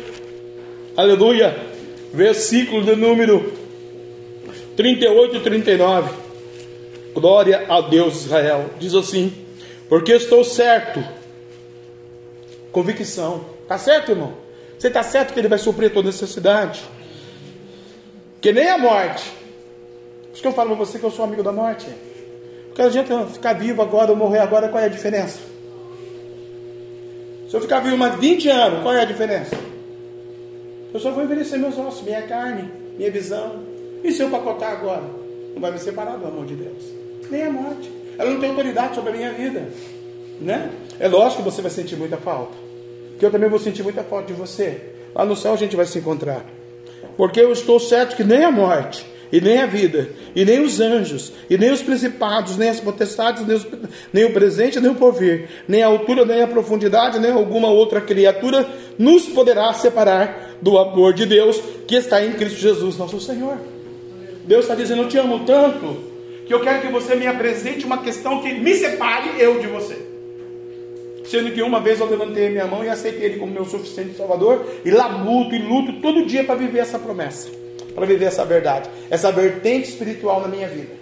Aleluia. Versículo de número 38 e 39. Glória a Deus Israel. Diz assim: Porque estou certo. Convicção Está certo, irmão? Você está certo que Ele vai suprir a tua necessidade? Que nem a morte. Por isso que eu falo para você que eu sou amigo da morte. Porque a gente ficar vivo agora ou morrer agora, qual é a diferença? Se eu ficar vivo mais 20 anos, qual é a diferença? Eu só vou envelhecer meus ossos, minha carne, minha visão. E se eu pacotar agora? Não vai me separar do amor de Deus. Nem a morte. Ela não tem autoridade sobre a minha vida. Né? É lógico que você vai sentir muita falta que eu também vou sentir muita falta de você. Lá no céu a gente vai se encontrar. Porque eu estou certo que nem a morte, e nem a vida, e nem os anjos, e nem os principados, nem as potestades, nem, os, nem o presente, nem o porvir, nem a altura, nem a profundidade, nem alguma outra criatura nos poderá separar do amor de Deus que está em Cristo Jesus, nosso Senhor. Deus está dizendo: Eu te amo tanto que eu quero que você me apresente uma questão que me separe eu de você. Sendo que uma vez eu levantei a minha mão e aceitei Ele como meu suficiente Salvador, e lá luto e luto todo dia para viver essa promessa, para viver essa verdade, essa vertente espiritual na minha vida.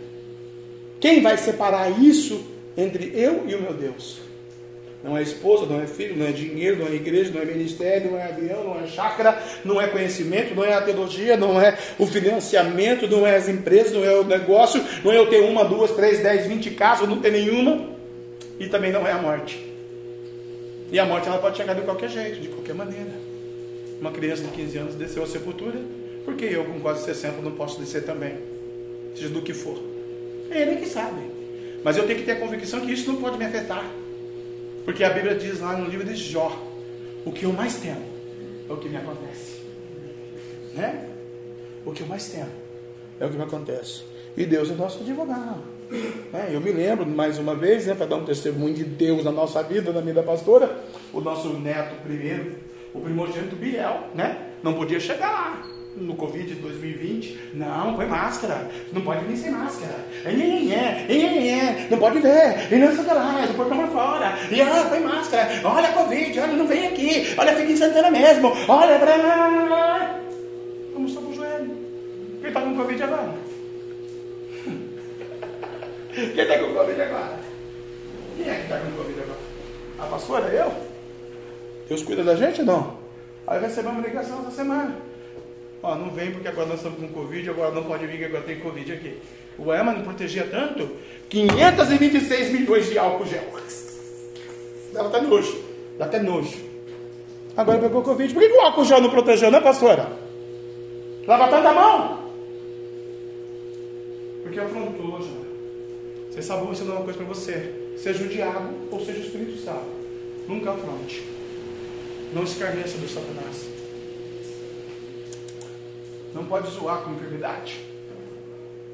Quem vai separar isso entre eu e o meu Deus? Não é esposa, não é filho, não é dinheiro, não é igreja, não é ministério, não é avião, não é chácara, não é conhecimento, não é a teologia, não é o financiamento, não é as empresas, não é o negócio, não é eu ter uma, duas, três, dez, vinte casas, não ter nenhuma, e também não é a morte. E a morte ela pode chegar de qualquer jeito, de qualquer maneira. Uma criança de 15 anos desceu à sepultura, porque eu com quase 60 não posso descer também, seja do que for. É ele que sabe. Mas eu tenho que ter a convicção que isso não pode me afetar. Porque a Bíblia diz lá no livro de Jó: o que eu mais temo é o que me acontece. Né? O que eu mais temo é o que me acontece. E Deus é nosso advogado. É, eu me lembro, mais uma vez, né, para dar um testemunho de Deus na nossa vida, na vida da pastora, o nosso neto primeiro, o primogênito Biel, né, não podia chegar lá no Covid de 2020. Não, foi máscara. Não pode vir sem máscara. É, é, é, é, não pode ver. E não sei lá, do portão lá fora. E ah, foi máscara. Olha Covid, olha, não vem aqui. Olha, fica em Santana mesmo. Olha, pra... Vamos só pro joelho. Quem está com Covid agora? Quem está com Covid agora? Quem é que está com Covid agora? A pastora? Eu? Deus cuida da gente não? Aí recebemos uma ligação essa semana. Ó, não vem porque agora nós estamos com Covid, agora não pode vir que agora tem Covid aqui. O EMA não protegia tanto? 526 milhões de álcool gel. Dá até nojo. Dá até nojo. Agora pegou Covid. Por que, o álcool gel não protegeu, né, pastora? Lava tanto a mão? Porque afrontou, já. Esse sabor vai ensinar uma coisa para você. Seja o diabo ou seja o Espírito Santo. Nunca afronte. Não escarneça do Satanás. Não pode zoar com enfermidade.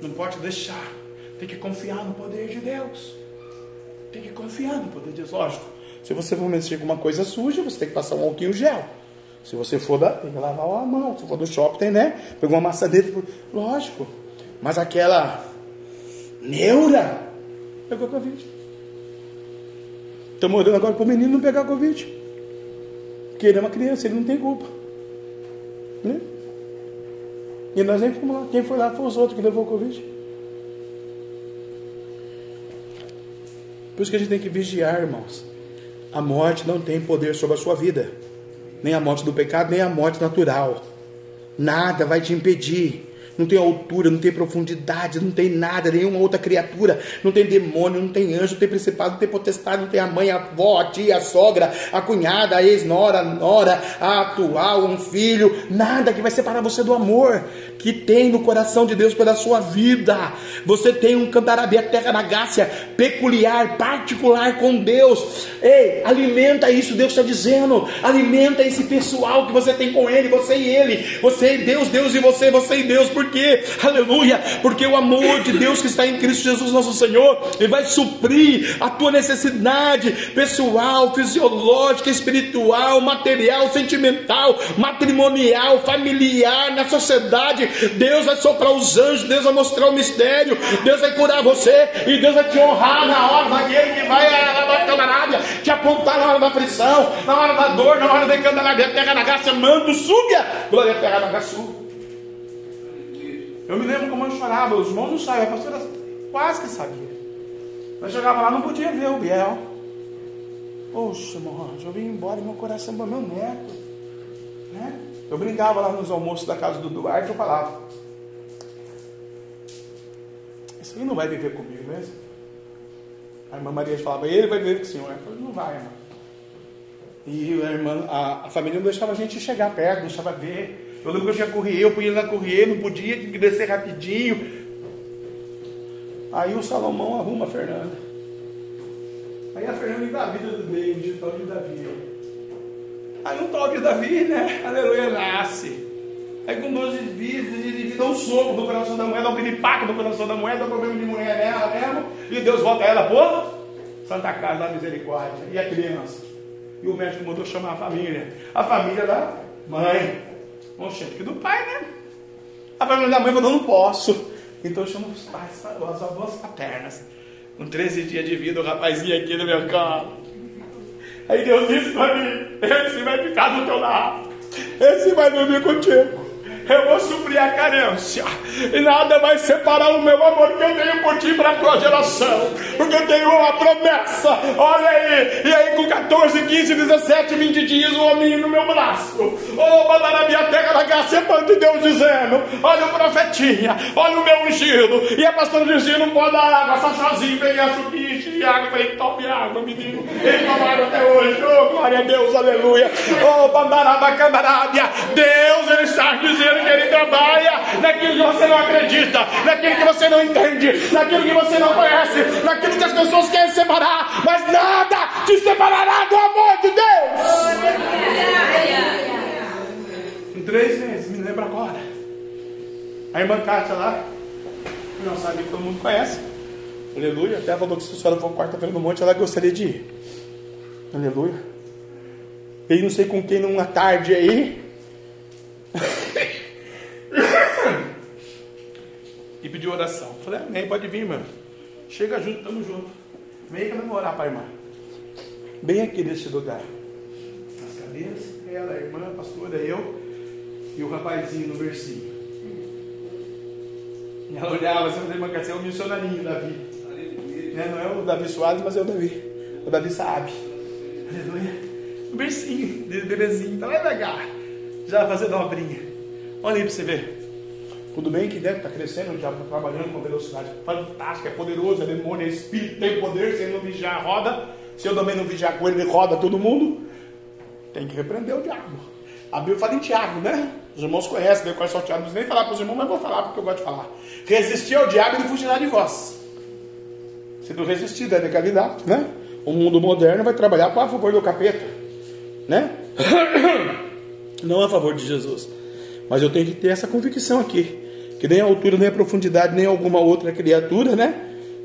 Não pode deixar. Tem que confiar no poder de Deus. Tem que confiar no poder de Deus. Lógico, se você for mexer com uma coisa suja, você tem que passar um alquinho gel. Se você for da, tem que lavar a mão. Se for do shopping, né? Pegou uma maçaneta. Lógico. Mas aquela neura pegou Covid. Estamos orando agora para o menino não pegar Covid. Porque ele é uma criança, ele não tem culpa. Né? E nós nem fomos lá. Quem foi lá foi os outros que levou o Covid. Por isso que a gente tem que vigiar, irmãos. A morte não tem poder sobre a sua vida. Nem a morte do pecado, nem a morte natural. Nada vai te impedir não tem altura, não tem profundidade, não tem nada, nenhuma outra criatura, não tem demônio, não tem anjo, não tem principado, não tem potestade, não tem a mãe, a avó, a tia, a sogra, a cunhada, a ex-nora, a nora, a atual, um filho, nada que vai separar você do amor que tem no coração de Deus pela sua vida. Você tem um cantarabé terra na gácia peculiar, particular com Deus. Ei, alimenta isso, Deus está dizendo. Alimenta esse pessoal que você tem com Ele, você e Ele. Você e Deus, Deus e você, você e Deus. Por quê? Aleluia. Porque o amor de Deus que está em Cristo Jesus, nosso Senhor, Ele vai suprir a tua necessidade pessoal, fisiológica, espiritual, material, sentimental, matrimonial, familiar, na sociedade Deus vai soprar os anjos, Deus vai mostrar o mistério, Deus vai curar você e Deus vai te honrar na hora daquele que vai na camarada, te apontar na hora da aflição, na hora da dor, na hora da candelabra, terra na graça, mando, súbia, glória a terra na graça. Eu me lembro como eu chorava, os irmãos não sabiam, a pastora quase que sabia. Mas chegava lá, não podia ver o Biel. Poxa, irmão, eu vim embora e meu coração para meu neto. Né? Eu brincava lá nos almoços da casa do Duarte, eu falava: Isso aí não vai viver comigo mesmo? A irmã Maria falava: Ele vai viver com o senhor. Eu falei: Não vai, irmã. E a, irmã, a, a, família não deixava a gente chegar perto, deixava ver. Eu lembro que eu tinha correr, eu podia ir lá correr, não podia, tinha que descer rapidinho. Aí o Salomão arruma a Fernanda. Aí a Fernanda engravida do meio, de tal de Davi. Aí um tal de Davi, né? Aleluia, nasce. Aí com 12 vidas, ele dá um soco no coração da dá um piripaque no coração da mulher, dá um problema de mulher nela mesmo, e Deus volta ela por Santa Casa da Misericórdia. E a criança? E o médico mandou chamar a família. A família da mãe. Oxe, que do pai, né? A família da mãe falou, não posso. Então chama os pais, as avós paternas. Com 13 dias de vida, o rapazinho aqui no meu colo. Aí Deus disse para mim: Esse vai ficar do teu lado, esse vai dormir contigo eu vou suprir a carência, e nada vai separar o meu amor que eu tenho por ti para a tua geração, porque eu tenho uma promessa. Olha aí, e aí com 14, 15, 17, 20 dias, o homem no meu braço, oh, mandar a minha terra na graça, de Deus dizendo: Olha o profetinha, olha o meu ungido, e a pastora dizia: Não pode dar água, só sozinho, peguei a chupiche de água, falei: Tome água, menino, ele tomaram até hoje, oh, glória a Deus, aleluia, oh, bandaraba, camarábia, Deus, ele está dizendo que Ele trabalha naquilo que você não acredita, naquilo que você não entende, naquilo que você não conhece, naquilo que as pessoas querem separar, mas nada te separará do amor de Deus. Em três meses, me lembro agora. A irmã Kátia lá, que não sabe que todo mundo conhece. Aleluia. Até falou que se a senhora for quarta-feira no monte, ela gostaria de ir. Aleluia. E não sei com quem numa tarde aí. e pediu oração. Falei, amém, pode vir, irmã. Chega junto, estamos juntos. Vem que eu vou orar para a irmã. Bem aqui nesse lugar. As cadeiras, ela, a irmã, a pastora, eu e o rapazinho no versinho. E ela olhava, você falei, irmã, que é o missionarinho Davi. Né? Não é o Davi Soares, mas é o Davi. O Davi sabe. Aleluia. O bercinho, bebezinho, tá lá devagar. Já fazendo obrinha. Olha aí para você ver. Tudo bem que deve estar tá crescendo, já está trabalhando com velocidade fantástica, é poderoso, é demônio, é espírito, tem poder, se ele não vigiar, roda. Se eu também não vigiar com ele, ele roda todo mundo. Tem que repreender o diabo. A Bíblia fala em Tiago, né? Os irmãos conhecem, né? quais são Tiago, não nem falar para os irmãos, mas vou falar porque eu gosto de falar. Resistir ao diabo, ele fugirá de vós. Se tu resistir da legalidade, né? O mundo moderno vai trabalhar a favor do capeta, né? Não a favor de Jesus. Mas eu tenho que ter essa convicção aqui, que nem a altura, nem a profundidade, nem alguma outra criatura, né?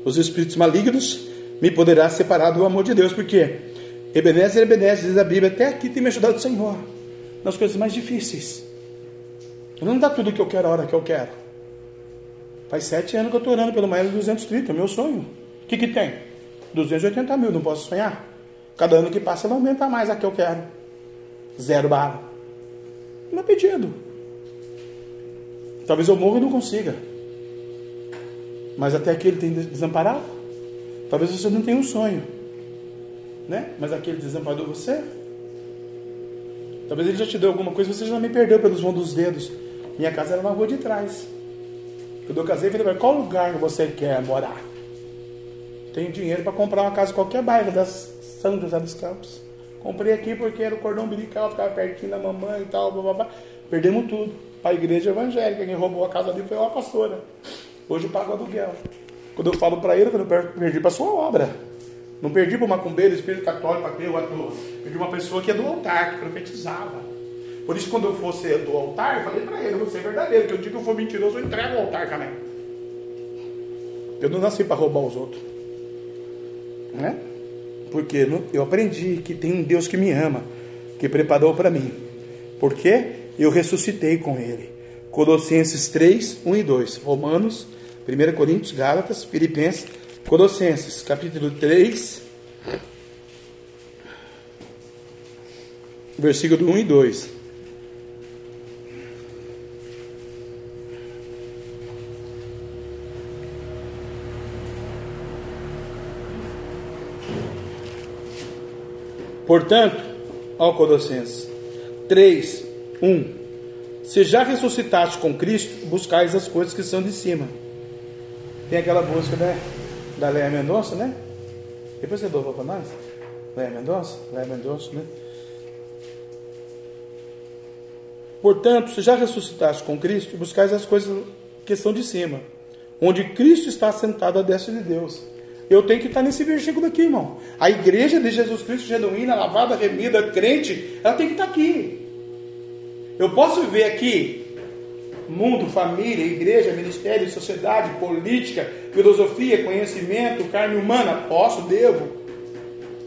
Os espíritos malignos me poderá separar do amor de Deus, porque Ebenezer, Ebenezer, diz a Bíblia, até aqui tem me ajudado o Senhor, nas coisas mais difíceis. Não dá tudo o que eu quero a hora que eu quero. Faz sete anos que eu estou orando pelo de 230, é meu sonho. O que, que tem? 280 mil, não posso sonhar. Cada ano que passa não aumenta mais a que eu quero. Zero bala. Meu pedido. Talvez eu morra e não consiga. Mas até aqui ele tem desamparado. Talvez você não tenha um sonho. Né? Mas aquele desamparou você. Talvez ele já te deu alguma coisa, você já me perdeu pelos vão dos dedos. Minha casa era na rua de trás. Quando eu casei, eu falei, qual lugar você quer morar? Tenho dinheiro para comprar uma casa em qualquer bairro das São José dos Campos. Comprei aqui porque era o cordão umbilical, ficava pertinho da mamãe e tal, blá, blá, blá. Perdemos tudo. Para a igreja evangélica, quem roubou a casa ali foi uma pastora. Hoje eu pago aluguel. Quando eu falo para ele, eu perdi para sua obra. Não perdi para o macumbeiro, espírito católico, ateu, ateu. Perdi uma pessoa que é do altar, que profetizava. Por isso, quando eu fosse do altar, eu falei para ele, vou ser verdadeiro, que eu digo que eu for mentiroso, eu entrego o altar também. Eu não nasci para roubar os outros. Né? Porque eu aprendi que tem um Deus que me ama, que preparou para mim. Porque eu ressuscitei com ele. Colossenses 3, 1 e 2. Romanos, 1 Coríntios, Gálatas, Filipenses, Colossenses, capítulo 3, versículo 1 e 2. Portanto, ao Colossenses 3, 1. Se já ressuscitaste com Cristo, buscais as coisas que são de cima. Tem aquela música, né? Da Leia Mendonça, né? Depois você louvou para nós? Leia Mendonça? Leia Mendonça, né? Portanto, se já ressuscitaste com Cristo, buscais as coisas que são de cima, onde Cristo está sentado à destra de Deus. Eu tenho que estar nesse versículo aqui, irmão. A igreja de Jesus Cristo genuína, lavada, remida, crente, ela tem que estar aqui. Eu posso viver aqui mundo, família, igreja, ministério, sociedade, política, filosofia, conhecimento, carne humana. Posso, devo.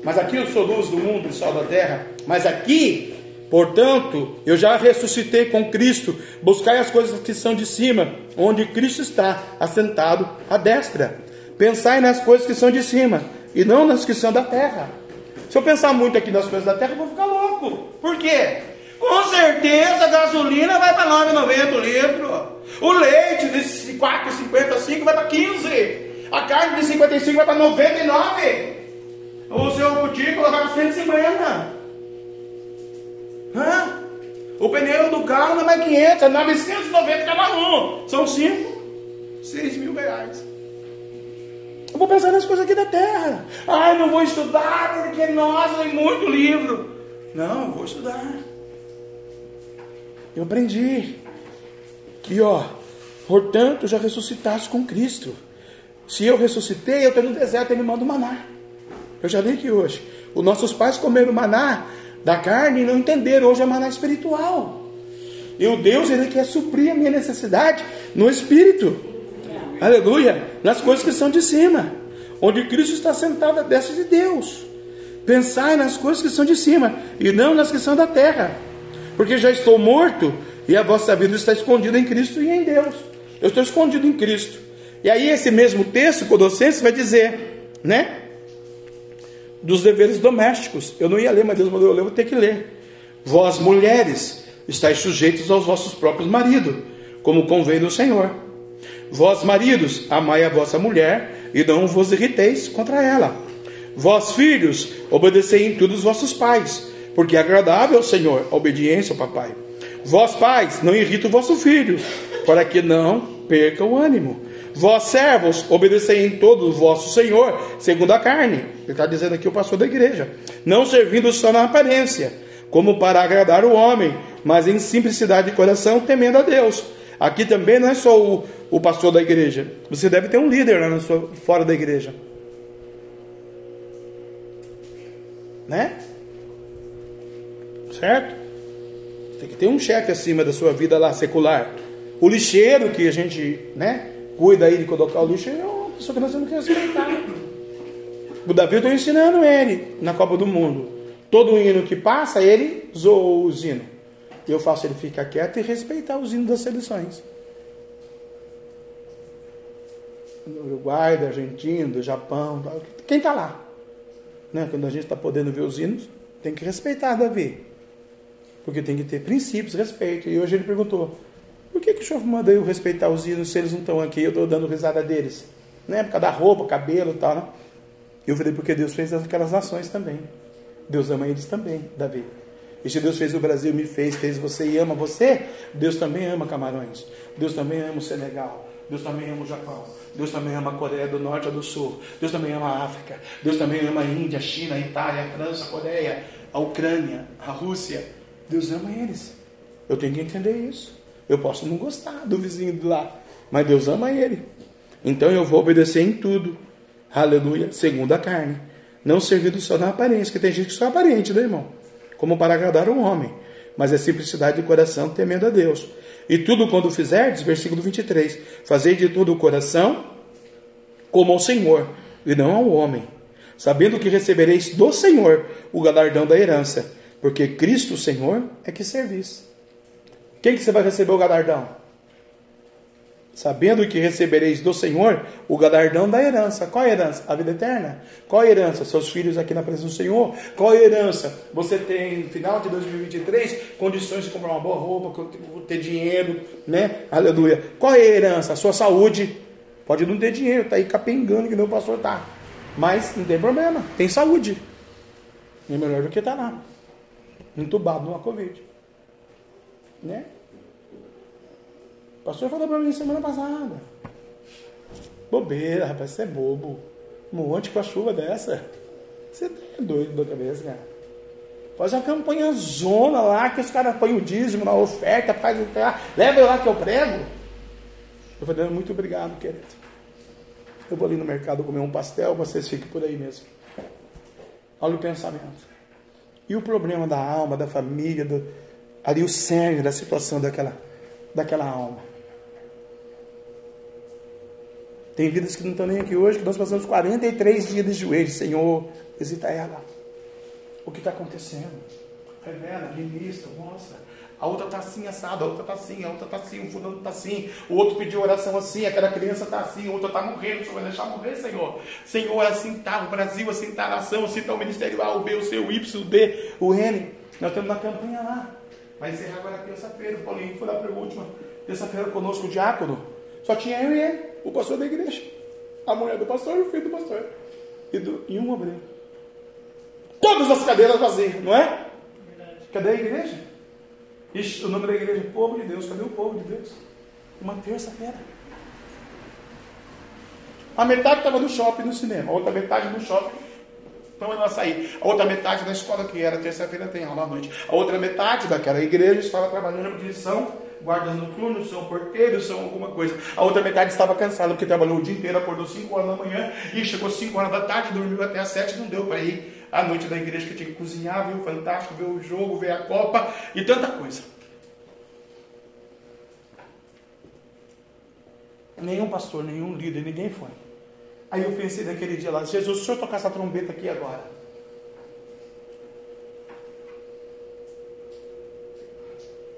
Mas aqui eu sou luz do mundo e sol da terra. Mas aqui, portanto, eu já ressuscitei com Cristo. Buscai as coisas que são de cima, onde Cristo está assentado à destra. Pensai nas coisas que são de cima e não nas que são da terra. Se eu pensar muito aqui nas coisas da terra, eu vou ficar louco. Por quê? Com certeza a gasolina vai para 9,90 o litro. O leite de 4,55 vai para 15. A carne de 55 vai para 99. O seu cutícula vai para 150. Hã? O pneu do carro não é mais 500, é 990 cada um. São 5, 6 mil reais. Eu vou pensar nas coisas aqui da terra. Ai, não vou estudar porque, nossa, tem muito livro. Não, eu vou estudar. Eu aprendi que, ó, portanto, já ressuscitaste com Cristo. Se eu ressuscitei, eu estou no deserto, ele manda o maná. Eu já li aqui hoje. Os nossos pais comeram maná da carne e não entenderam. Hoje é maná espiritual. E o Deus, ele quer suprir a minha necessidade no espírito aleluia, nas coisas que são de cima, onde Cristo está sentado à destra de Deus. Pensai nas coisas que são de cima e não nas que são da terra, porque já estou morto e a vossa vida está escondida em Cristo e em Deus. Eu estou escondido em Cristo. E aí, esse mesmo texto, Colossenses, vai dizer, né? Dos deveres domésticos. Eu não ia ler, mas Deus mandou eu ler, vou ter que ler. Vós, mulheres, estáis sujeitos aos vossos próprios maridos, como convém no Senhor. Vós, maridos, amai a vossa mulher e não vos irriteis contra ela. Vós, filhos, obedecei em tudo os vossos pais, porque é agradável ao Senhor a obediência ao papai. Vós, pais, não irrita o vosso filho, para que não perca o ânimo. Vós, servos, obedecei em todo o vosso Senhor, segundo a carne. Ele está dizendo aqui o pastor da igreja. Não servindo só na aparência, como para agradar o homem, mas em simplicidade de coração, temendo a Deus. Aqui também não é só o, o pastor da igreja. Você deve ter um líder lá sua, fora da igreja. né? Certo? Tem que ter um chefe acima da sua vida lá secular. O lixeiro que a gente, né, cuida aí de colocar o lixo é uma pessoa que nós temos que respeitar. O Davi eu estou ensinando ele na Copa do Mundo. Todo hino que passa, ele zoou os hinos. Eu faço ele ficar quieto e respeitar os hinos das seleções. Do Uruguai, da Argentina, do Japão, quem está lá? Né? Quando a gente está podendo ver os hinos, tem que respeitar Davi. Porque tem que ter princípios, respeito. E hoje ele perguntou: por que, que o senhor manda eu respeitar os ídolos se eles não estão aqui? Eu estou dando risada deles. Né? Por causa da roupa, cabelo e tal. Né? Eu falei: porque Deus fez aquelas nações também. Deus ama eles também, Davi. E se Deus fez o Brasil, me fez, fez você e ama você, Deus também ama Camarões. Deus também ama o Senegal. Deus também ama o Japão. Deus também ama a Coreia do Norte e do Sul. Deus também ama a África. Deus também ama a Índia, a China, a Itália, a França, a Coreia, a Ucrânia, a Rússia. Deus ama eles. Eu tenho que entender isso. Eu posso não gostar do vizinho de lá, mas Deus ama ele. Então eu vou obedecer em tudo. Aleluia, segundo a carne. Não servindo só na aparência, que tem gente que só é aparente, né, irmão? Como para agradar um homem. Mas é simplicidade de coração, temendo a Deus. E tudo quando fizerdes, versículo 23, fazei de todo o coração como ao Senhor, e não ao homem, sabendo que recebereis do Senhor o galardão da herança, porque Cristo, o Senhor, é que servis. Quem que você vai receber o galardão? Sabendo que recebereis do Senhor o galardão da herança. Qual a herança? A vida eterna. Qual a herança? Seus filhos aqui na presença do Senhor. Qual a herança? Você tem, no final de 2023, condições de comprar uma boa roupa, ter dinheiro, né? Aleluia. Qual a herança? A sua saúde. Pode não ter dinheiro, tá aí capengando que o pastor tá. Mas não tem problema, tem saúde. É melhor do que tá lá. Entubado numa Covid. Né? O pastor falou para mim semana passada. Bobeira, rapaz, você é bobo. Um monte com a chuva dessa. Você tá doido da cabeça, cara. Faz uma campanha zona lá, que os caras põem o dízimo na oferta, faz o leva eu lá que eu prego. Eu falei, muito obrigado, querido. Eu vou ali no mercado comer um pastel, vocês fiquem por aí mesmo. Olha o pensamento. E o problema da alma, da família, do, ali o cerne da situação daquela, daquela alma. Tem vidas que não estão nem aqui hoje, que nós passamos 43 dias de joelhos. Senhor, visita ela. O que está acontecendo? Revela, ministra, mostra. A outra está assim, assada, a outra está assim, a outra está assim, o fulano está assim, o outro pediu oração assim, aquela criança está assim, o outro está morrendo, o Senhor vai deixar morrer, Senhor. Senhor, é assim está o Brasil, assim está a nação, assim está o ministério A, o B, o C, o Y, o D, o N. Nós temos uma campanha lá. Vai encerrar agora terça-feira. O Paulinho foi lá para a última terça-feira conosco, o diácono. Só tinha eu e ele, o pastor da igreja. A mulher do pastor e o filho do pastor. E, do, e um obreiro. Todas as cadeiras vazias, não é? Cadê a igreja? Ixi, o nome da igreja, povo de Deus. Cadê o povo de Deus? Uma terça-feira. A metade estava no shopping, no cinema. A outra metade no shopping então ela sair. A outra metade da escola, que era terça-feira, tem aula à noite. A outra metade daquela igreja estava trabalhando porque são guardas noturnos, são porteiros, são alguma coisa. A outra metade estava cansada porque trabalhou o dia inteiro, acordou 5 horas da manhã e chegou 5 horas da tarde, dormiu até as 7, não deu para ir à noite da igreja que tinha que cozinhar, ver o fantástico, ver o jogo, ver a copa e tanta coisa. Nenhum pastor, nenhum líder, ninguém foi. Aí eu pensei naquele dia lá, Jesus, se senhor tocar essa trombeta aqui agora.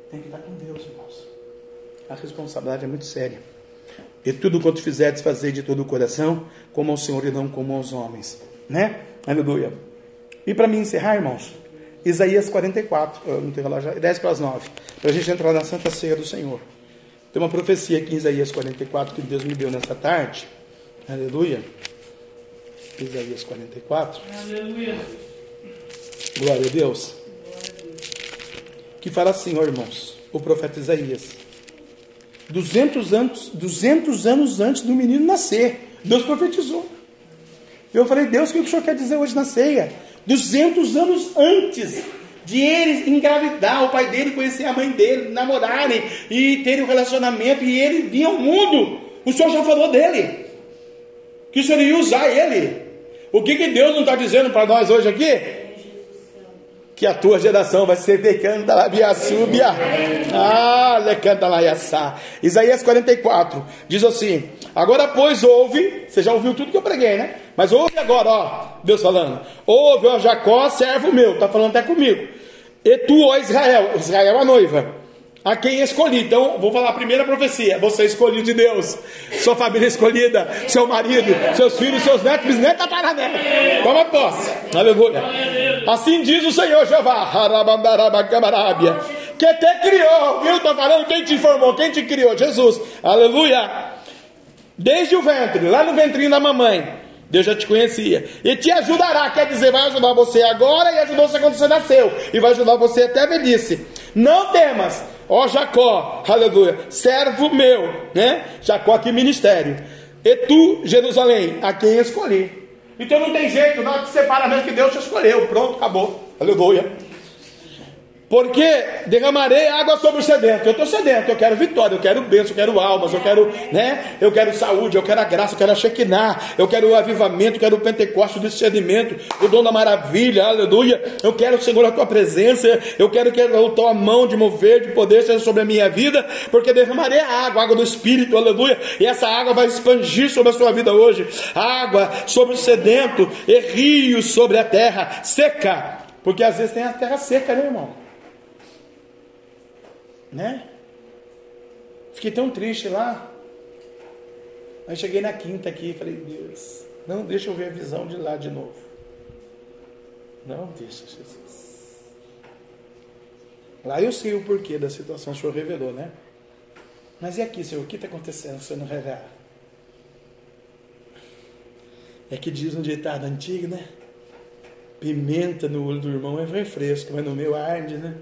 Tem que estar com Deus, irmãos. A responsabilidade é muito séria. E tudo quanto fizerdes, fazer de todo o coração, como ao Senhor e não como aos homens. Né? Aleluia. E para mim encerrar, irmãos, Isaías 44, eu não tenho relógio, 10 para as 9, para a gente entrar na Santa Ceia do Senhor. Tem uma profecia aqui em Isaías 44 que Deus me deu nessa tarde Aleluia. Isaías 44. Aleluia. Glória a Deus. Que fala assim, ó irmãos, o profeta Isaías. 200 anos, 200 anos antes do menino nascer, Deus profetizou. Eu falei, Deus, o que o senhor quer dizer hoje na ceia? 200 anos antes de ele engravidar, o pai dele conhecer a mãe dele, namorarem e terem um relacionamento e ele vir ao mundo. O senhor já falou dele que o Senhor ia usar ele. O que, que Deus não está dizendo para nós hoje aqui? Que a tua geração vai ser decanta labiaçúbia. Ah, lecanta laiaçá. Isaías 44 diz assim: Agora, pois, ouve. Você já ouviu tudo que eu preguei, né? Mas ouve agora, ó, Deus falando. Ouve, ó, Jacó, servo meu. Tá falando até comigo. E tu, ó Israel. Israel, a noiva a quem escolhi. Então, vou falar a primeira profecia: você é escolhido de Deus, sua família escolhida, seu marido, seus filhos, seus netos, bisnetos, tataranetos. Toma posse, aleluia. Assim diz o Senhor Jeová, que te criou, viu? Estou falando quem te formou, quem te criou, Jesus, aleluia. Desde o ventre, lá no ventrinho da mamãe. Deus já te conhecia. E te ajudará, quer dizer, vai ajudar você agora e ajudou você quando você nasceu. E vai ajudar você até a velhice. Não temas, ó Jacó, aleluia, servo meu, né? Jacó aqui ministério. E tu, Jerusalém, a quem escolhi. Então não tem jeito, não te separa mesmo que Deus te escolheu. Pronto, acabou. Aleluia. Porque derramarei água sobre o sedento. Eu estou sedento, eu quero vitória, eu quero bênção, eu quero almas, eu quero, né? Eu quero saúde, eu quero a graça, eu quero a Shekinah, eu quero o avivamento, eu quero o Pentecoste, o discernimento, o dom da maravilha, aleluia. Eu quero, Senhor, a tua presença, eu quero que a tua mão de mover, de poder seja sobre a minha vida, porque derramarei a água, a água do Espírito, aleluia. E essa água vai expandir sobre a sua vida hoje. Água sobre o sedento e rios sobre a terra seca. Porque às vezes tem a terra seca, né, irmão? Né? Fiquei tão triste lá. Aí cheguei na quinta aqui e falei, Deus, não deixa eu ver a visão de lá de novo. Não deixa, Jesus. Lá eu sei o porquê da situação, o Senhor revelou, né? Mas e aqui, Senhor, o que está acontecendo se você não revelar? É que diz um ditado antigo, né? Pimenta no olho do irmão é refresco, mas no meu arde, né?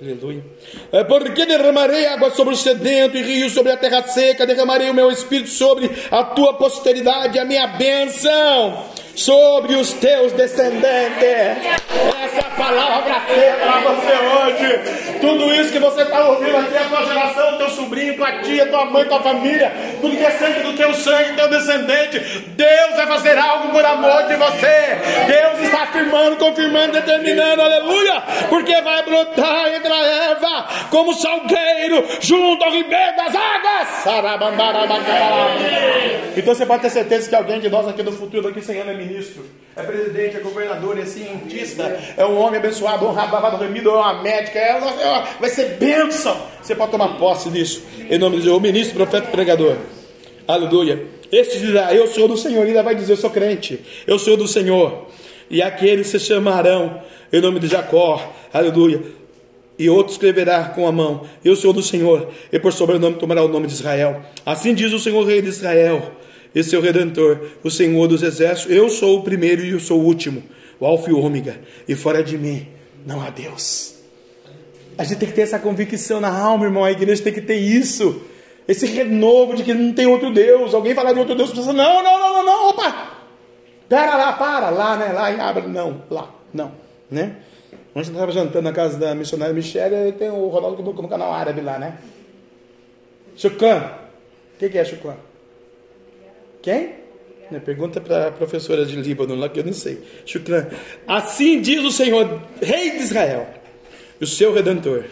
Aleluia. É porque derramarei água sobre o sedento e rio sobre a terra seca, derramarei o meu espírito sobre a tua posteridade, a minha bênção sobre os teus descendentes. Essa é a palavra para você hoje. Tudo isso que você está ouvindo aqui, a tua geração, teu sobrinho, tua tia, tua mãe, tua família, tudo que é sangue do teu sangue, teu descendente, Deus vai fazer algo por amor de você. Deus está afirmando, confirmando, determinando, aleluia, porque vai brotar entre a erva como salgueiro junto ao ribeiro das águas. Então você pode ter certeza que alguém de nós aqui no futuro, aqui sem ano, é ministro, é presidente, é governador, é cientista, é um homem abençoado, honrado, remido, é uma médica, é, é, vai ser bênção. Você pode tomar posse disso, em nome de Deus, o ministro, profeta, pregador. Aleluia. Este dirá: Eu sou do Senhor, e ainda vai dizer: Eu sou crente, eu sou do Senhor. E aqueles se chamarão em nome de Jacó, aleluia. E outro escreverá com a mão: Eu sou do Senhor, e por sobrenome tomará o nome de Israel. Assim diz o Senhor, Rei de Israel e seu redentor, o Senhor dos exércitos. Eu sou o primeiro e eu sou o último, o Alfa e o Ômega, e fora de mim não há Deus. A gente tem que ter essa convicção na alma, irmão. A igreja tem que ter isso. Esse renovo de que não tem outro Deus. Alguém falar de outro Deus, pensa, não, não, não, não, não, opa! Pera lá, para, lá, né? Lá em Abra, não, lá, não, né? Ontem estava jantando na casa da missionária Michelle e tem o Ronaldo no canal árabe lá, né? Chucan. O que, que é Chucan? Quem? Né, pergunta para a professora de Líbano lá que eu não sei. Shukran. Assim diz o Senhor, Rei de Israel, o seu redentor.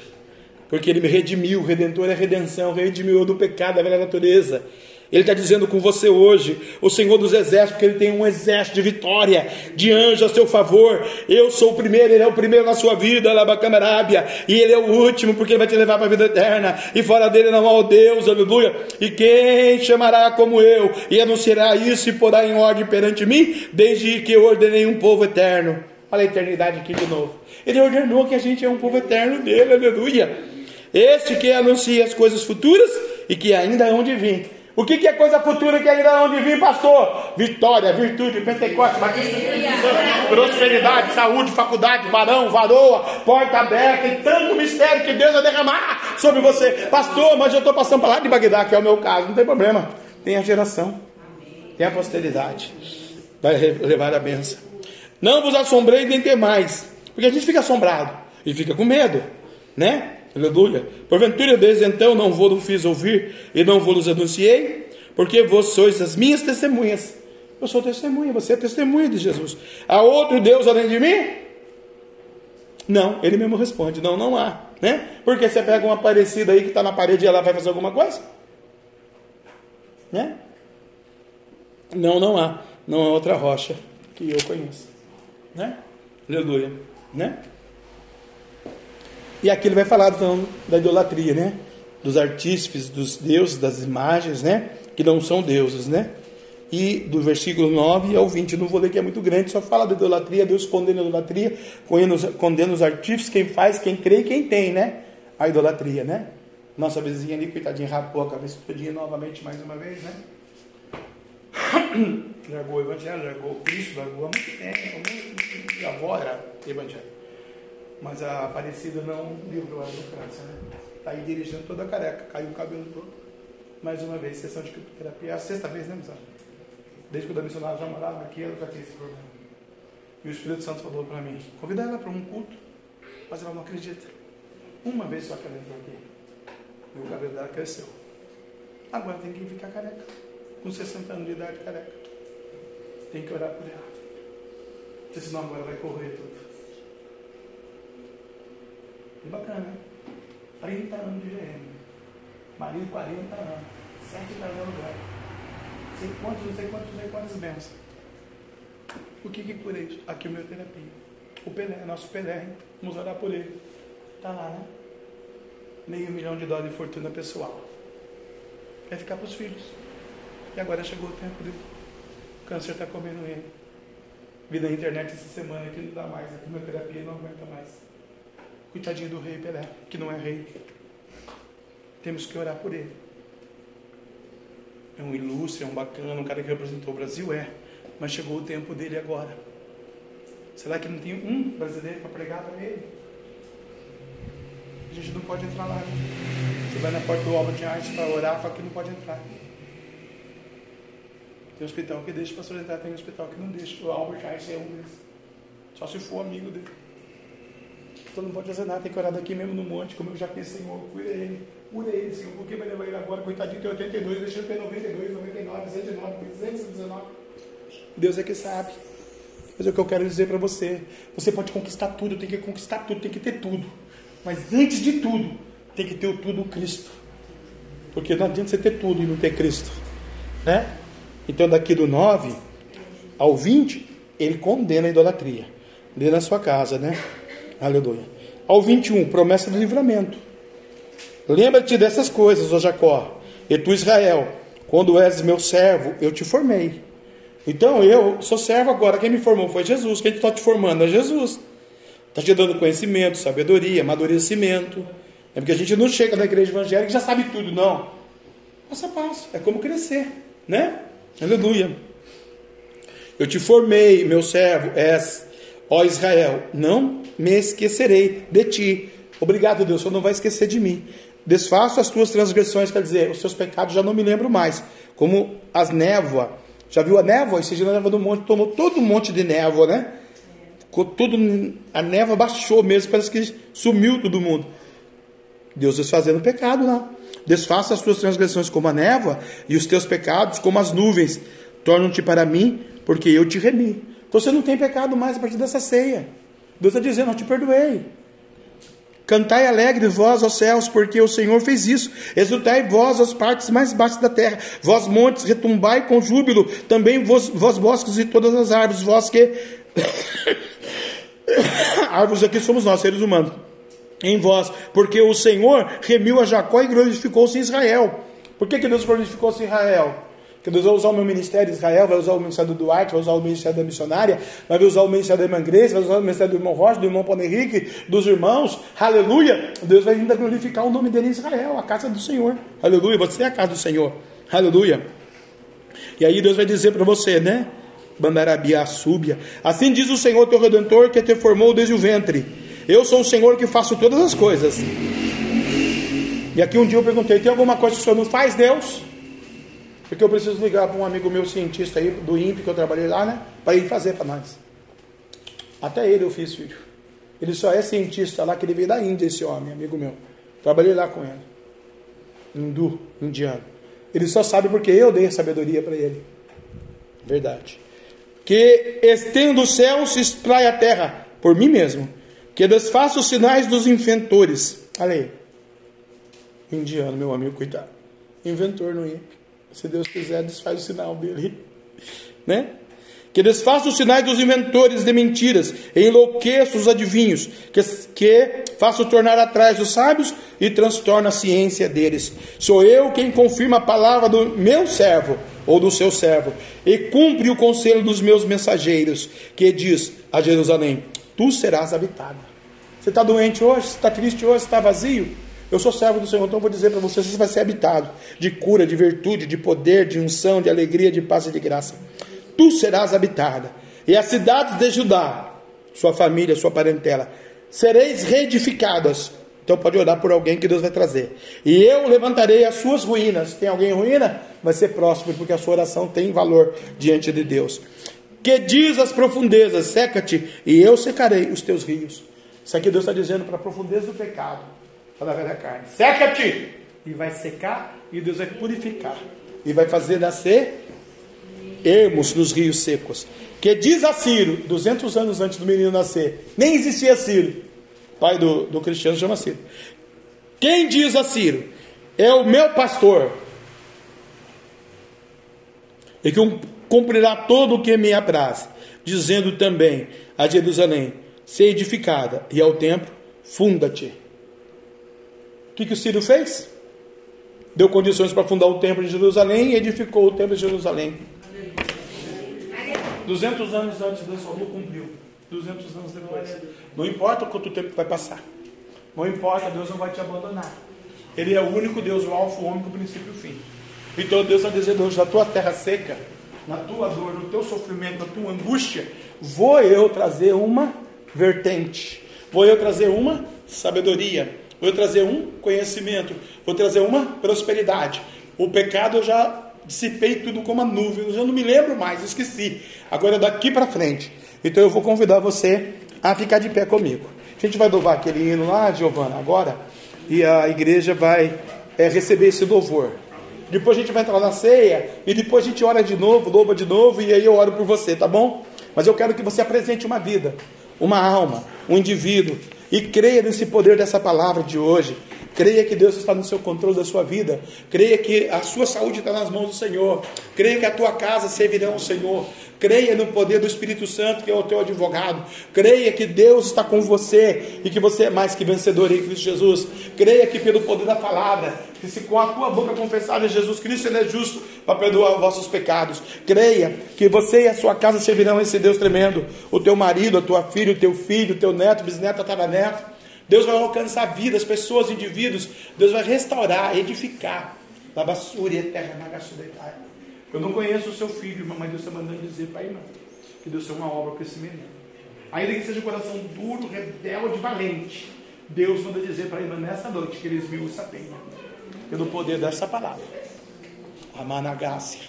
Porque ele me redimiu, redentor é redenção, redimiu do pecado, da velha natureza. Ele está dizendo com você hoje, o Senhor dos Exércitos, porque Ele tem um exército de vitória, de anjos a seu favor. Eu sou o primeiro, Ele é o primeiro na sua vida, Labacamarabia, e Ele é o último, porque Ele vai te levar para a vida eterna, e fora dele não há o Deus, aleluia. E quem chamará como eu, e anunciará isso e porá em ordem perante mim, desde que eu ordenei um povo eterno. Olha a eternidade aqui de novo. Ele ordenou que a gente é um povo eterno dele, aleluia. Este que anuncia as coisas futuras e que ainda hão de vir o que, que é coisa futura que ainda onde vir, pastor? Vitória, virtude, Pentecoste, batismo, prosperidade, saúde, faculdade, varão, varoa, porta aberta e tanto mistério que Deus vai derramar sobre você. Pastor, mas eu estou passando para lá de Bagdá, que é o meu caso, não tem problema. Tem a geração, tem a posteridade, vai levar a benção. Não vos assombrei nem temais, porque a gente fica assombrado e fica com medo, né? Aleluia. Porventura, desde então não vos fiz ouvir e não vos anunciei, porque vós sois as minhas testemunhas. Eu sou testemunha, você é testemunha de Jesus. Há outro Deus além de mim? Não, ele mesmo responde: não, não há. Né? Porque você pega uma parecida aí que está na parede e ela vai fazer alguma coisa? Né? Não, não há. Não há outra rocha que eu conheço. Né? Aleluia. Né? E aqui ele vai falar então, da idolatria, né? Dos artífices, dos deuses, das imagens, né? Que não são deuses, né? E do versículo 9 ao 20, não vou ler que é muito grande, só fala da idolatria, Deus condena a idolatria, condena os, artífices, quem faz, quem crê e quem tem, né? A idolatria, né? Nossa vizinha ali, coitadinha, rapou a cabeça todinha novamente mais uma vez, né? largou o evangelho, largou o Cristo, largou há muito tempo, a avó era evangelho. Mas a Aparecida não livrou do câncer, né? Está aí dirigindo toda a careca, caiu o cabelo todo. Mais uma vez, sessão de criptoterapia. É a sexta vez, né, Missão? Desde quando a missionária já morava aqui, ela já tinha esse problema. E o Espírito Santo falou para mim: convida ela para um culto, mas ela não acredita. Uma vez só que ela entrou aqui. E o cabelo dela cresceu. Agora tem que ficar careca. Com 60 anos de idade, careca. Tem que orar por ela. Porque senão agora vai correr tudo. Que bacana, né? 30 anos de GM. Marido 40 anos. 7 está no lugar. Sei quantos, não sei quantos, não sei quantas bênçãos. O que que cura isso? Aqui o meu terapia. O Pelé, nosso Pelé, vamos orar por ele. Está lá, né? Meio milhão de dólares de fortuna pessoal. Vai ficar para os filhos. E agora chegou o tempo dele. O câncer está comendo ele. Vi na internet essa semana que não dá mais. A quimioterapia não aguenta mais. Coitadinho do rei Pelé, que não é rei. Temos que orar por ele. É um ilustre, é um bacana, um cara que representou o Brasil, é. Mas chegou o tempo dele agora. Será que não tem um brasileiro para pregar para ele? A gente não pode entrar lá. Você vai na porta do Albert Einstein para orar, fala que não pode entrar. Tem hospital que deixa o pastor entrar, tem hospital que não deixa. O Albert Einstein é um deles. Só se for amigo dele. Então não pode fazer nada, tem que orar daqui mesmo no monte, como eu já pensei, Senhor, cura ele, cura ele, Senhor, por que vai levar ele agora? Coitadinho, tem 82, deixa ele ter 92, 99, 109, 219. Deus é que sabe. Mas é o que eu quero dizer para você. Você pode conquistar tudo, tem que conquistar tudo, tem que ter tudo. Mas antes de tudo, tem que ter o tudo Cristo. Porque não adianta você ter tudo e não ter Cristo. Né? Então daqui do 9 ao 20, ele condena a idolatria. Lê na sua casa, né? Aleluia. Ao 21, promessa do livramento. Lembra-te dessas coisas, ó Jacó, e tu, Israel, quando és meu servo, eu te formei. Então eu sou servo agora. Quem me formou foi Jesus. Quem está te formando é Jesus. Está te dando conhecimento, sabedoria, amadurecimento. É porque a gente não chega na igreja evangélica e já sabe tudo, não. Passo a passo. É como crescer, né? Aleluia. Eu te formei, meu servo, és, ó Israel, não me esquecerei de ti. Obrigado, Deus, o Senhor não vai esquecer de mim. Desfaço as tuas transgressões, quer dizer, os seus pecados já não me lembro mais. Como as névoas. Já viu a névoa? Esse dia na névoa do monte tomou todo um monte de névoa, né? Ficou tudo. A névoa baixou mesmo, parece que sumiu todo mundo. Deus desfazendo o pecado lá. Desfaça as tuas transgressões como a névoa e os teus pecados como as nuvens. Tornam-te para mim, porque eu te remi. Você não tem pecado mais a partir dessa ceia. Deus está dizendo: Eu te perdoei. Cantai alegre vós aos céus, porque o Senhor fez isso. Exultai vós as partes mais baixas da terra. Vós montes, retumbai com júbilo. Também vós, vós bosques e todas as árvores. Vós que. árvores aqui somos nós, seres humanos. Em vós, porque o Senhor remiu a Jacó e glorificou-se em Israel. Por que, que Deus glorificou-se em Israel? Que Deus vai usar o meu ministério de Israel, vai usar o ministério do Duarte, vai usar o ministério da missionária, vai usar o ministério da irmã Grace, vai usar o ministério do irmão Rocha, do irmão Paulo Henrique, dos irmãos, aleluia. Deus vai ainda glorificar o nome dele em Israel, a casa do Senhor, aleluia. Você é a casa do Senhor, aleluia. E aí Deus vai dizer para você, né? Bandarabia, súbia. Assim diz o Senhor teu redentor que te formou desde o ventre. Eu sou o Senhor que faço todas as coisas. E aqui um dia eu perguntei: tem alguma coisa que o Senhor não faz, Deus? Porque eu preciso ligar para um amigo meu cientista aí, do INPE, que eu trabalhei lá, né? Para ele fazer para nós. Até ele eu fiz, filho. Ele só é cientista lá, que ele veio da Índia, esse homem, amigo meu. Trabalhei lá com ele. Hindu, indiano. Ele só sabe porque eu dei a sabedoria para ele. Verdade. Que estendo o céu, se espraia a terra, por mim mesmo. Que desfaça os sinais dos inventores. Olha aí. Indiano, meu amigo, cuidado. Inventor não ia. Se Deus quiser, desfaz o sinal dele. Né? que desfaça os sinais dos inventores de mentiras, e enlouqueça os adivinhos, que, que faça tornar atrás os sábios e transtorna a ciência deles. Sou eu quem confirma a palavra do meu servo, ou do seu servo, e cumpre o conselho dos meus mensageiros, que diz a Jerusalém: Tu serás habitado. Você está doente hoje? Você está triste hoje? Você está vazio? Eu sou servo do Senhor, então vou dizer para você: você vai ser habitado de cura, de virtude, de poder, de unção, de alegria, de paz e de graça tu serás habitada, e as cidades de Judá, sua família, sua parentela, sereis reedificadas. Então pode orar por alguém que Deus vai trazer. E eu levantarei as suas ruínas. Tem alguém em ruína? Vai ser próximo, porque a sua oração tem valor diante de Deus. Que diz as profundezas: seca-te, e eu secarei os teus rios. Isso aqui Deus está dizendo para a profundeza do pecado, para a velha carne: seca-te, e vai secar, e Deus vai purificar, e vai fazer nascer ermos nos rios secos. Que diz a Ciro, 200 anos antes do menino nascer, nem existia Ciro, pai do, do cristiano chama Ciro. Quem diz a Ciro, é o meu pastor, e que cumprirá todo o que me apraz, dizendo também a Jerusalém, ser edificada, e ao templo, funda-te. O que, que o Ciro fez? Deu condições para fundar o templo de Jerusalém e edificou o templo de Jerusalém. 200 anos antes Deus falou, cumpriu. 200 anos depois. Não importa quanto tempo vai passar. Não importa, Deus não vai te abandonar. Ele é o único Deus, o alfa, o ômega, o princípio e o fim. Então Deus está dizendo hoje, na tua terra seca, na tua dor, no teu sofrimento, na tua angústia, vou eu trazer uma vertente. Vou eu trazer uma sabedoria. Vou trazer um conhecimento. Vou trazer uma prosperidade. O pecado eu já dissipei tudo como a nuvem, eu já não me lembro mais, esqueci. Agora daqui para frente. Então eu vou convidar você a ficar de pé comigo. A gente vai louvar aquele hino lá, Giovana, agora, e a igreja vai é, receber esse louvor. Depois a gente vai entrar na ceia e depois a gente ora de novo, louva de novo e aí eu oro por você, tá bom? Mas eu quero que você apresente uma vida, uma alma, um indivíduo e creia nesse poder dessa palavra de hoje. Creia que Deus está no seu controle da sua vida. Creia que a sua saúde está nas mãos do Senhor. Creia que a tua casa servirá ao Senhor. Creia no poder do Espírito Santo, que é o teu advogado. Creia que Deus está com você e que você é mais que vencedor em Cristo Jesus. Creia que pelo poder da palavra, que se com a tua boca confessar Jesus Cristo, Ele é justo para perdoar os vossos pecados. Creia que você e a sua casa servirão a esse Deus tremendo. O teu marido, a tua filha, o teu filho, o teu neto, bisneto, tataraneto Deus vai alcançar vidas, pessoas, indivíduos. Deus vai restaurar, edificar. Labassúria, terra, nagassudetai. Eu não conheço o seu filho, mas Deus está mandando dizer para irmão que Deus tem uma obra para esse menino. Ainda que seja um coração duro, rebelde, valente, Deus manda dizer para irmã nessa noite que ele esmiu essa pena. Pelo poder dessa palavra. A managácia.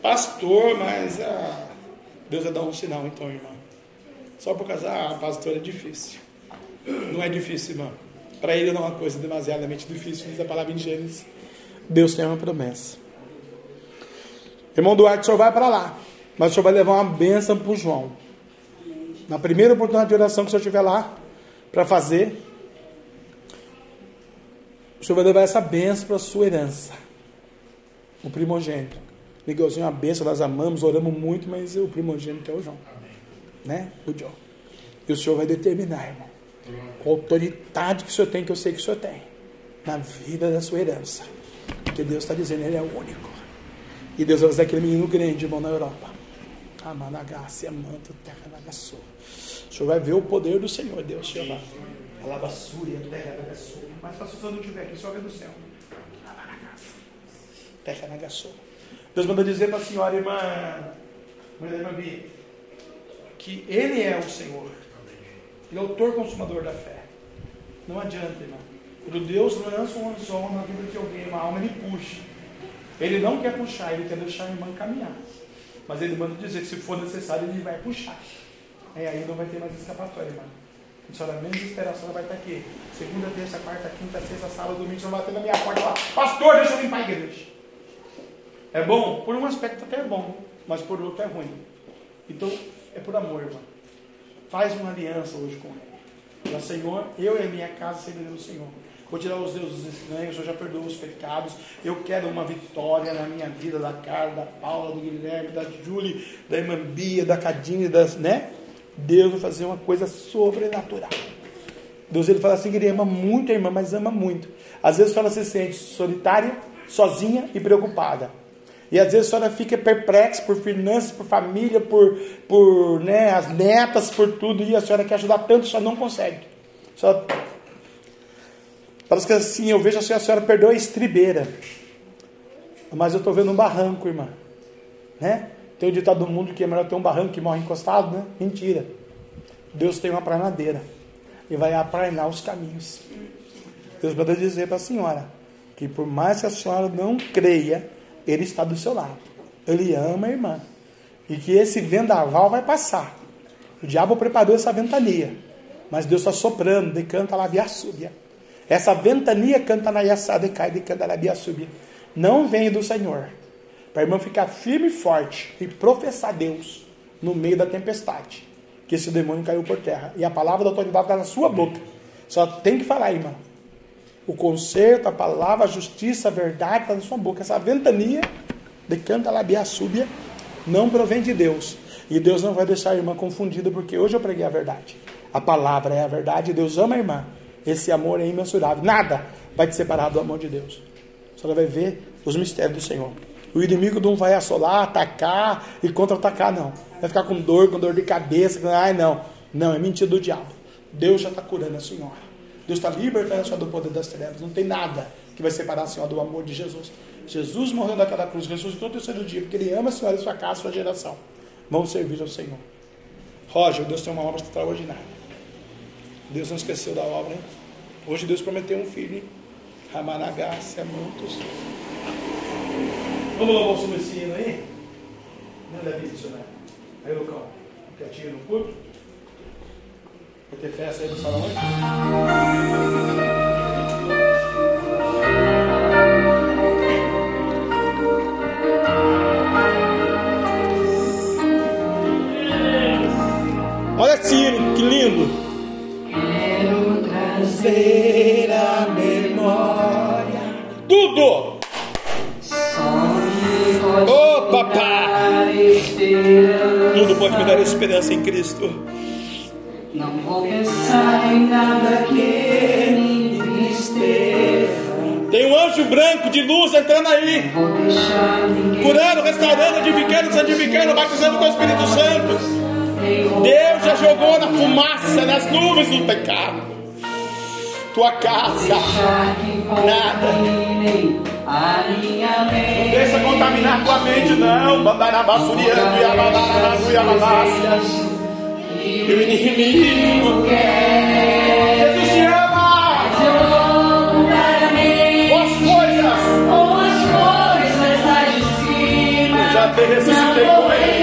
Pastor, mas ah, Deus vai dar um sinal então, irmão. Só por casar, ah, pastor é difícil. Não é difícil, irmão. Para ele não é uma coisa demasiadamente difícil, diz a palavra em Gênesis. Deus tem uma promessa. Irmão Duarte, o senhor vai para lá. Mas o senhor vai levar uma bênção para o João. Na primeira oportunidade de oração que o senhor estiver lá para fazer, o senhor vai levar essa bênção para a sua herança. O primogênito. Miguelzinho uma bênção, nós amamos, oramos muito, mas o primogênito é o João. Né? O João. E o senhor vai determinar, irmão com a autoridade que o Senhor tem, que eu sei que o Senhor tem, na vida da sua herança. Porque Deus está dizendo, Ele é o único. E Deus vai fazer aquele menino grande, irmão, na Europa. Amanagácia, manto, terra, nagaçu. O Senhor vai ver o poder do Senhor, Deus, Jeová. Alabassúria, terra, nagaçu. Mas se o Senhor não estiver aqui, só vê do céu. Terra, nagaçu. Deus mandou dizer para a senhora, irmã, irmã Bia, que Ele é o Senhor. Ele é autor consumador da fé. Não adianta, irmão. Quando Deus lança um anzol na vida de alguém, uma alma, ele puxa. Ele não quer puxar, ele quer deixar a irmã caminhar. Mas ele manda dizer que se for necessário, ele vai puxar. É, aí não vai ter mais escapatória, irmão. A senhora menos esperança, ela vai estar aqui. Segunda, terça, quarta, quinta, sexta, sábado, domingo, você vai bater na minha porta lá. Pastor, deixa eu limpar a igreja. É bom? Por um aspecto até é bom, mas por outro é ruim. Então, é por amor, irmão. Faz uma aliança hoje com Ele. Fala, Senhor, eu e a minha casa serviremos o Senhor. Vou tirar os deuses estranhos, eu já perdoo os pecados. Eu quero uma vitória na minha vida, da Carla, da Paula, do Guilherme, da Julie, da irmã Bia, da Cadine, das, né? Deus vai fazer uma coisa sobrenatural. Deus ele fala assim que ele ama muito a irmã, mas ama muito. Às vezes ela se sente solitária, sozinha e preocupada. E às vezes a senhora fica perplexa por finanças, por família, por, por né, as netas, por tudo, e a senhora quer ajudar tanto, só não consegue. Só... Parece que assim, eu vejo assim, a senhora perdeu a estribeira. Mas eu estou vendo um barranco, irmã. Né? Tem o ditado do mundo que é melhor ter um barranco que morre encostado, né? Mentira. Deus tem uma pranadeira e vai aplanar os caminhos. Deus pode dizer para a senhora que por mais que a senhora não creia, Ele está do seu lado. Ele ama a irmã. E que esse vendaval vai passar. O diabo preparou essa ventania. Mas Deus está soprando, de canta lá via súbia. Essa ventania canta na yassada e cai de canta lá via súbia. Não vem do Senhor. Para a irmã ficar firme e forte e professar Deus no meio da tempestade que esse demônio caiu por terra. E a palavra da autoridade está na sua boca. Só tem que falar, irmão. O conserto, a palavra, a justiça, a verdade está na sua boca. Essa ventania de canta labia súbia não provém de Deus. E Deus não vai deixar a irmã confundida, porque hoje eu preguei a verdade. A palavra é a verdade, Deus ama a irmã. Esse amor é imensurável. Nada vai te separar do amor de Deus. Só vai ver os mistérios do Senhor. O inimigo não vai assolar, atacar e contra-atacar, não. Vai ficar com dor, com dor de cabeça. Ai, não. Não, é mentira do diabo. Deus já está curando a senhora. Deus está libertando a senhora do poder das trevas. Não tem nada que vai separar a senhora do amor de Jesus. Jesus morreu naquela cruz, ressuscitou no terceiro dia, porque ele ama a senhora, a sua casa, a sua geração. Vamos servir ao Senhor. Roger, Deus tem uma obra extraordinária. Deus não esqueceu da obra, hein? Hoje Deus prometeu um filho, hein? Ramanagá, muitos. Vamos louvar o Messino aí? Não é isso, né? Aí, Lucão, quietinho no culto? Vai ter festa aí no salão hoje? Olha que lindo! Quero trazer a memória tudo Oh, papai! Tudo pode me dar esperança em Cristo. Não vou pensar em nada que me Tem um anjo branco de luz entrando aí. Curando, restaurando, edificando, santificando, batizando com o Espírito Santo. Deus já jogou na fumaça, nas nuvens do pecado tua casa, nada. Não deixa contaminar tua mente, não. Bandarabassuriando e abadarabasu o inimigo quer. Jesus te ama. Boas coisas. Boas coisas lá de cima. Já te ressuscitei com ele.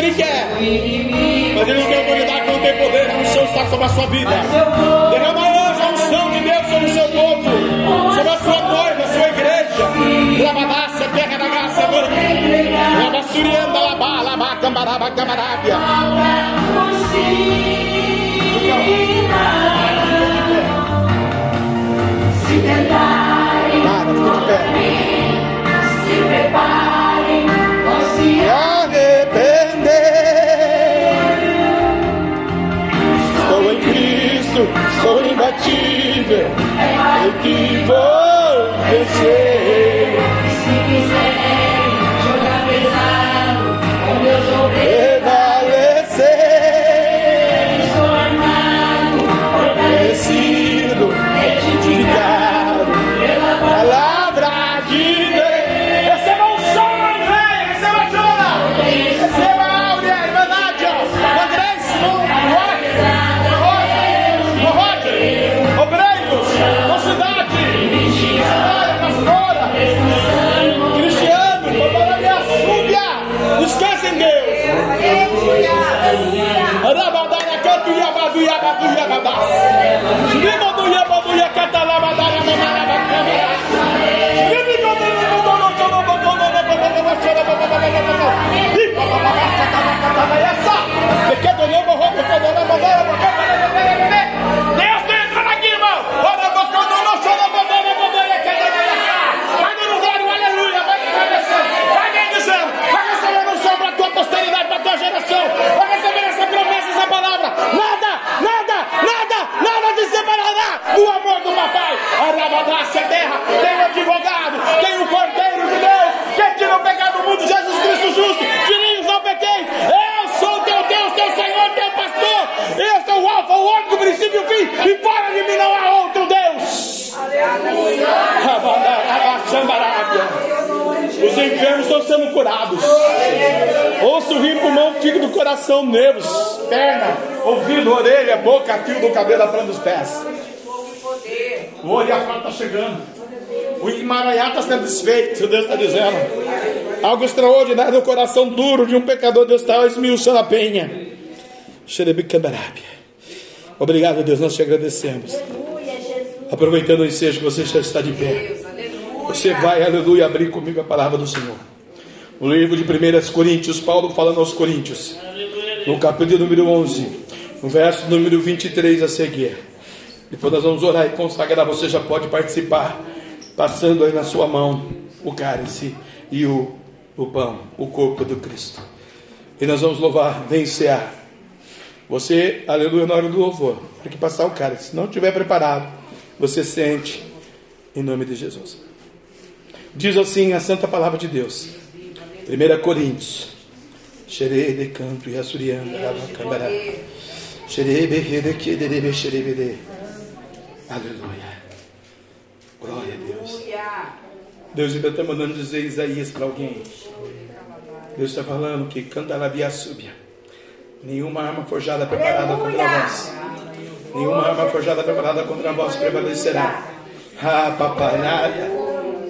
ele quer. Mas ele não tem autoridade, não tem poder. A unção está sobre a sua vida. Derrama hoje a unção de Deus sobre o seu povo, sobre a sua noiva, sua igreja. Labadaça, terra da graça, Labassurianda, Labá, Labá, Cambaraba, Camarábia. Se tentar, Cara, fica de pé. Sou imbatível. Eu que vou vencer. Porque do novo roubo, do novo enfermos estão sendo curados. Osso, rim, pulmão, fígado, coração, nervos, perna, ouvido, orelha, boca, fio do cabelo, a planta dos pés. O fala está chegando. O emaranhado está sendo desfeito, Deus está dizendo. Algo extraordinário no coração duro de um pecador, Deus está esmiuçando a penha. Obrigado, Deus, nós te agradecemos. Aproveitando o ensejo que você já está de pé. Você vai, aleluia, abrir comigo a palavra do Senhor. O livro de 1 Coríntios, Paulo falando aos Coríntios. No capítulo número 11, no verso número 23 a seguir. Depois nós vamos orar e consagrar. Você já pode participar, passando aí na sua mão o cálice e o, o pão, o corpo do Cristo. E nós vamos louvar, vencer. Você, aleluia, na hora do louvor, tem que passar o cálice. Se não estiver preparado, você sente em nome de Jesus. Diz assim a santa palavra de Deus. 1 Coríntios. Xerei de canto e assurianda, rabacambará. Xerei berrede que derebe xerebede. Aleluia. Glória a Deus. Deus ainda está mandando dizer Isaías para alguém. Deus está falando que canta a súbia. Nenhuma arma forjada preparada contra vós. Nenhuma arma forjada preparada contra vós prevalecerá. Ah, papai, nada.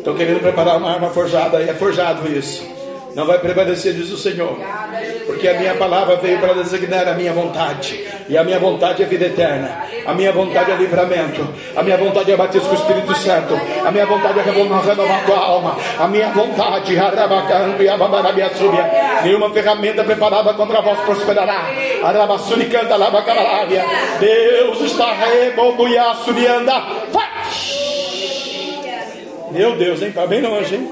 Estão querendo preparar uma arma forjada, e é forjado isso. Não vai prevalecer, diz o Senhor. Porque a minha palavra veio para designar a minha vontade. E a minha vontade é vida eterna. A minha vontade é livramento. A minha vontade é batismo com o Espírito Santo. A minha vontade é renovar a tua alma. A minha vontade, nenhuma ferramenta preparada contra vós prosperará. Deus está rebobuiaçurianda. Vai! Meu Deus, hein? Está bem longe, hein?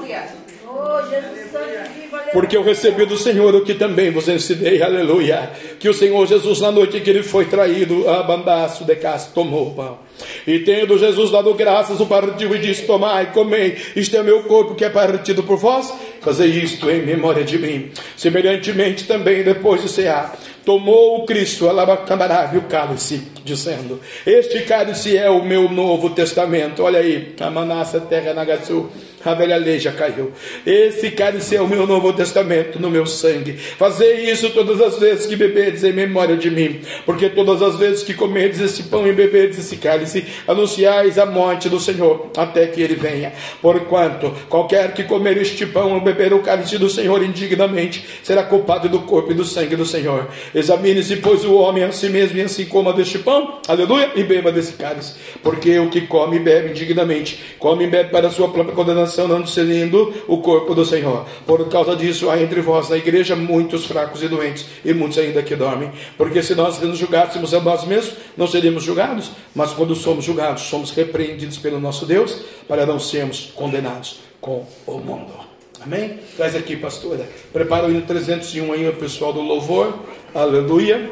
Porque eu recebi do Senhor o que também vos ensinei, aleluia. Que o Senhor Jesus, na noite que ele foi traído, abandaço de casa, tomou o pão. E tendo Jesus dado graças, o partiu e disse: Tomai, comei, isto é meu corpo que é partido por vós. Fazei isto em memória de mim. Semelhantemente também, depois de cear, tomou o Cristo, alabacamará, o cálice, dizendo: Este cálice é o meu novo testamento. Olha aí, a manassa terra nagaçu. A velha lei já caiu. Esse cálice é o meu novo testamento no meu sangue. Fazei isso todas as vezes que bebedes em memória de mim. Porque todas as vezes que comedes esse pão e bebedes esse cálice, anunciais a morte do Senhor até que ele venha. Porquanto qualquer que comer este pão ou beber o cálice do Senhor indignamente será culpado do corpo e do sangue do Senhor. Examine-se, pois, o homem a si mesmo e assim coma deste pão, aleluia, e beba desse cálice. Porque o que come e bebe indignamente, come e bebe para a sua própria condenação não discernindo o corpo do Senhor. Por causa disso, há entre vós na igreja muitos fracos e doentes, e muitos ainda que dormem. Porque se nós nos julgássemos a nós mesmos, não seríamos julgados, mas quando somos julgados, somos repreendidos pelo nosso Deus, para não sermos condenados com o mundo. Amém? Traz aqui, pastora. Prepara o hino 301 aí, o pessoal do louvor. Aleluia.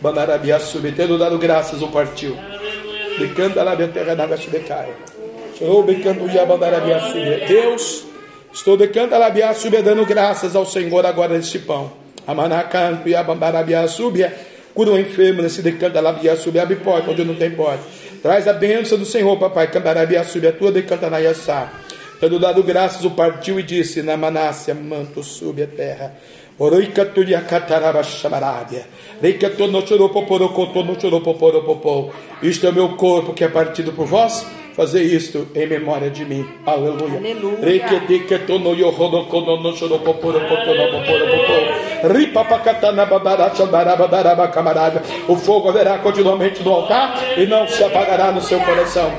Bandarabia sube, tendo dado graças, o partiu. A. Deus, estou lá sube, dando graças ao Senhor agora neste pão. Amanacanto e abandarabia sube. Cura o enfermo nesse decanta lá sube. Abre porta onde não tem porta. Traz a bênção do Senhor, papai. Candarabia sube a tua decanta na. Tendo dado graças, o partiu e disse: Na Manácia, manto sube a terra. Cataraba. Reicato no no choropoporopopô. Isto é o meu corpo que é partido por vós. Fazer isto em memória de mim. Aleluia. No yohodokono no no poporopopô. Ripapacatana babara chambaraba daraba camarada. O fogo haverá continuamente no altar e não se apagará no seu coração.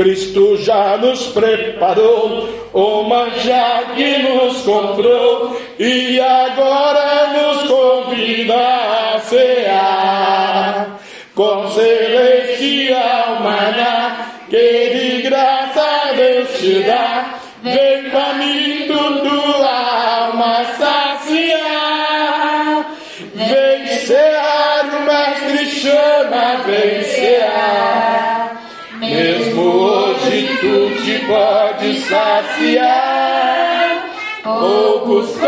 Cristo já nos preparou o manjar que nos comprou e agora nos convida a cear com celestial maná que de graça Deus te dá. Vem faminto tua alma saciar. Vem cear, o mestre chama, vem cear. Pode saciar. Poucos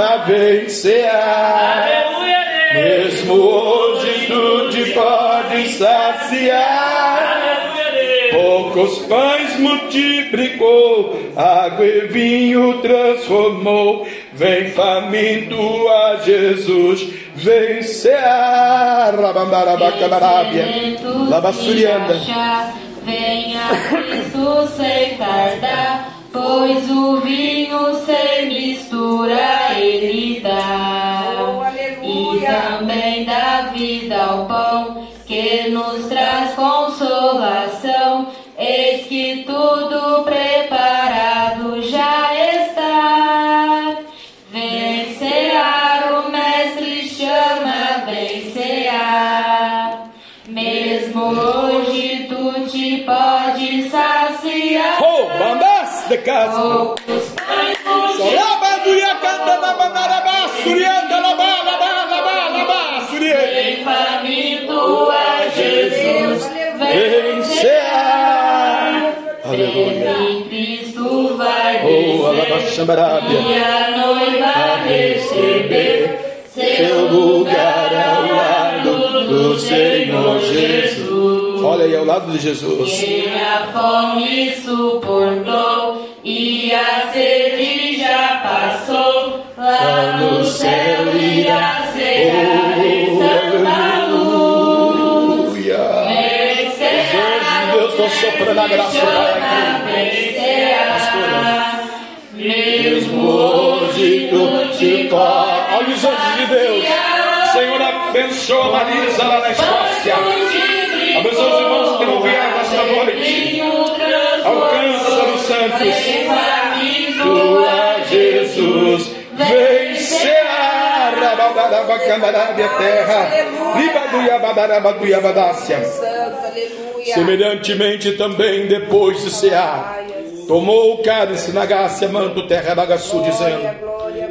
chama, vem cear. Mesmo hoje tu te podes saciar. Poucos pães multiplicou, água e vinho transformou. Vem faminto a Jesus, vem cear. Rabandarabacabarábia, labassurianda. Venha Cristo sem tardar, pois o vinho sem mistura ele dá. E também dá vida ao pão, que nos traz consolação. Eis que tudo de casa. Pães Labaduia cantando bandarabá, surianda, labá, labá, labá, labá. Vem Jesus, Vem cear. Aleluia. Cristo vai Oh, descer e noiva receber Seu lugar ao lado do Senhor Jesus. Olha aí ao lado de Jesus. Quem a fome suportou e a sede já passou, lá no céu irá ser a luz. Aleluia. Vencerá, Deus, Deus, tô soprando a graça. Mesmo hoje tu te. Olha os anjos de Deus. Senhor, abençoa Marisa lá na Escócia. Abençoa os irmãos que não vieram nesta noite. Alcança os santos. Tua Jesus vencerá. Rabadarabacandarábia terra. Libaduiabadarabaduiabadácia. Santo, aleluia. Semelhantemente também depois de cear, tomou o cálice na gácia, manto terra bagaçu, dizendo: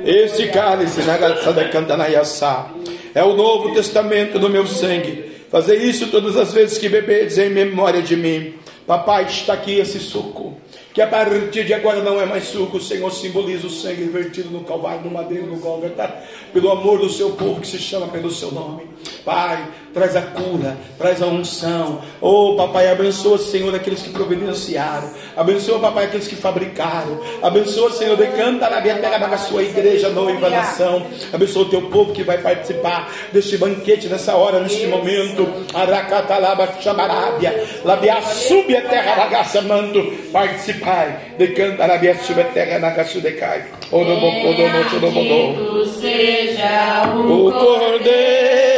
Esse cálice na da cantanaiaçá é o novo testamento do meu sangue. Fazer isso todas as vezes que bebedes em memória de mim. Papai, está aqui esse suco. Que a partir de agora não é mais suco, o Senhor simboliza o sangue vertido no Calvário, no Madeiro, no Gólgota, pelo amor do seu povo que se chama pelo seu nome. Pai, traz a cura, traz a unção. Oh, papai, abençoa, Senhor, aqueles que providenciaram. Abençoa, papai, aqueles que fabricaram. Abençoa, Senhor, decanta na terra, na sua igreja, noiva, nação. Abençoa o teu povo que vai participar deste banquete nessa hora, neste momento. Aracatalaba, chamarábia, labia, sube a terra, bagaça, mando. Participai, decanta na sube a terra, na caçu decai. Bendito seja o cordeiro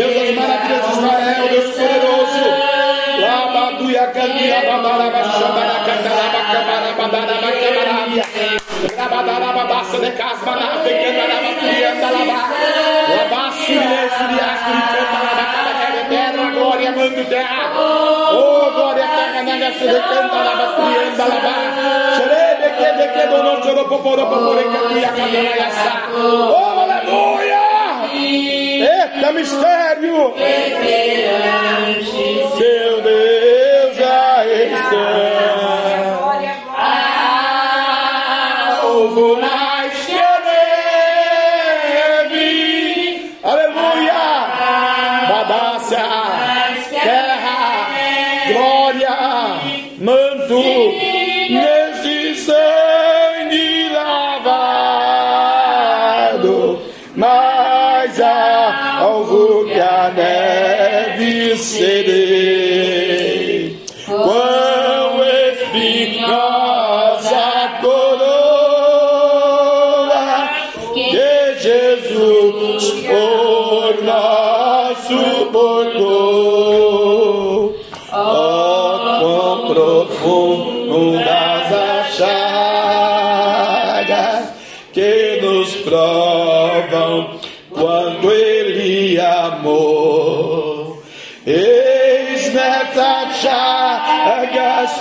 Deus das maravilhas de Israel, Deus poderoso. Labaduia, candia, badaraba, xabaraka, daraba, cabaraba, daraba, cabarabia. Rabadaraba, bassa de casbaraba, candaraba, friandalaba. Labaço, ileso, liaço, licandalaba, cabaraba, terra, glória, mando terra. Oh, glória, terra, nagaço, recandalaba, friandalaba. Xerebe, que de que dono, choropoporo, popore, candia, candaraiaça. Oh, aleluia! Eita mistério! Seu Deus já está. Alvo mais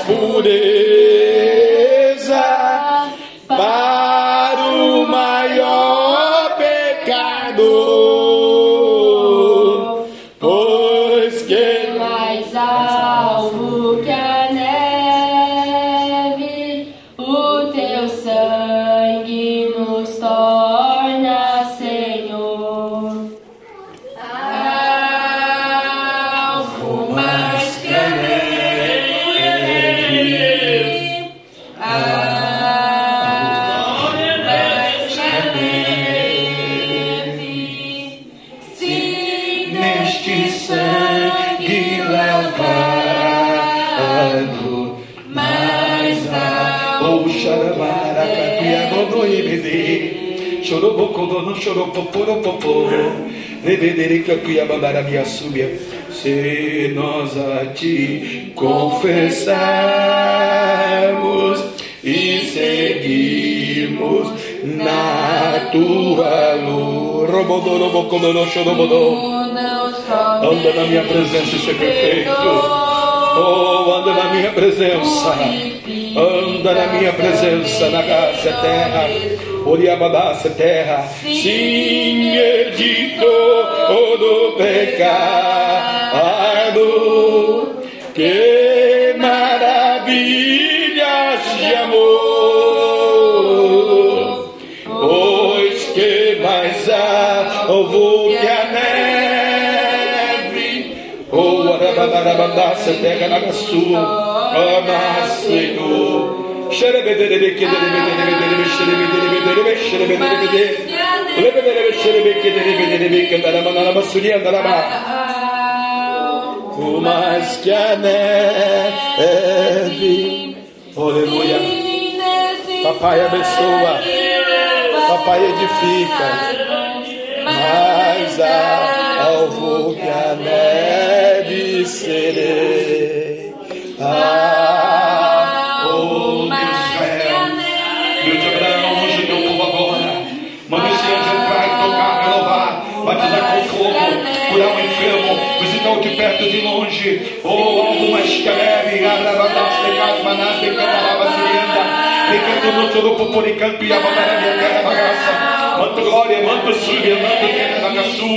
Fude. Se nós a ti confessarmos e seguimos na tua luz, robodorobocodono, chorobodô, Anda na minha presença e ser perfeito. Oh, anda na minha presença. Anda na minha presença, na graça terra. Oriabadaça terra. Sim, editor do pecado. Que maravilhas de amor. Xerebederebe, lebederebe, xerebe, quederebe, candarabanaraba, suriandaraba. O mais que a neve, aleluia. Papai abençoa, papai edifica, mais alvo que a neve serei. Ah, oh Deus Israel, Deus de Abraão, hoje teu povo agora. Manda esse anjo entrar, tocar, renovar, batizar com fogo, curar um enfermo, visitar o de perto e de longe. Oh, algo mais que a neve, arrabadas, pecados, manás, pecadas, surianda, pecando no todo poporicanto e abandonar minha terra bagaça. Manto glória, manto súbia, manto terra bagaçu.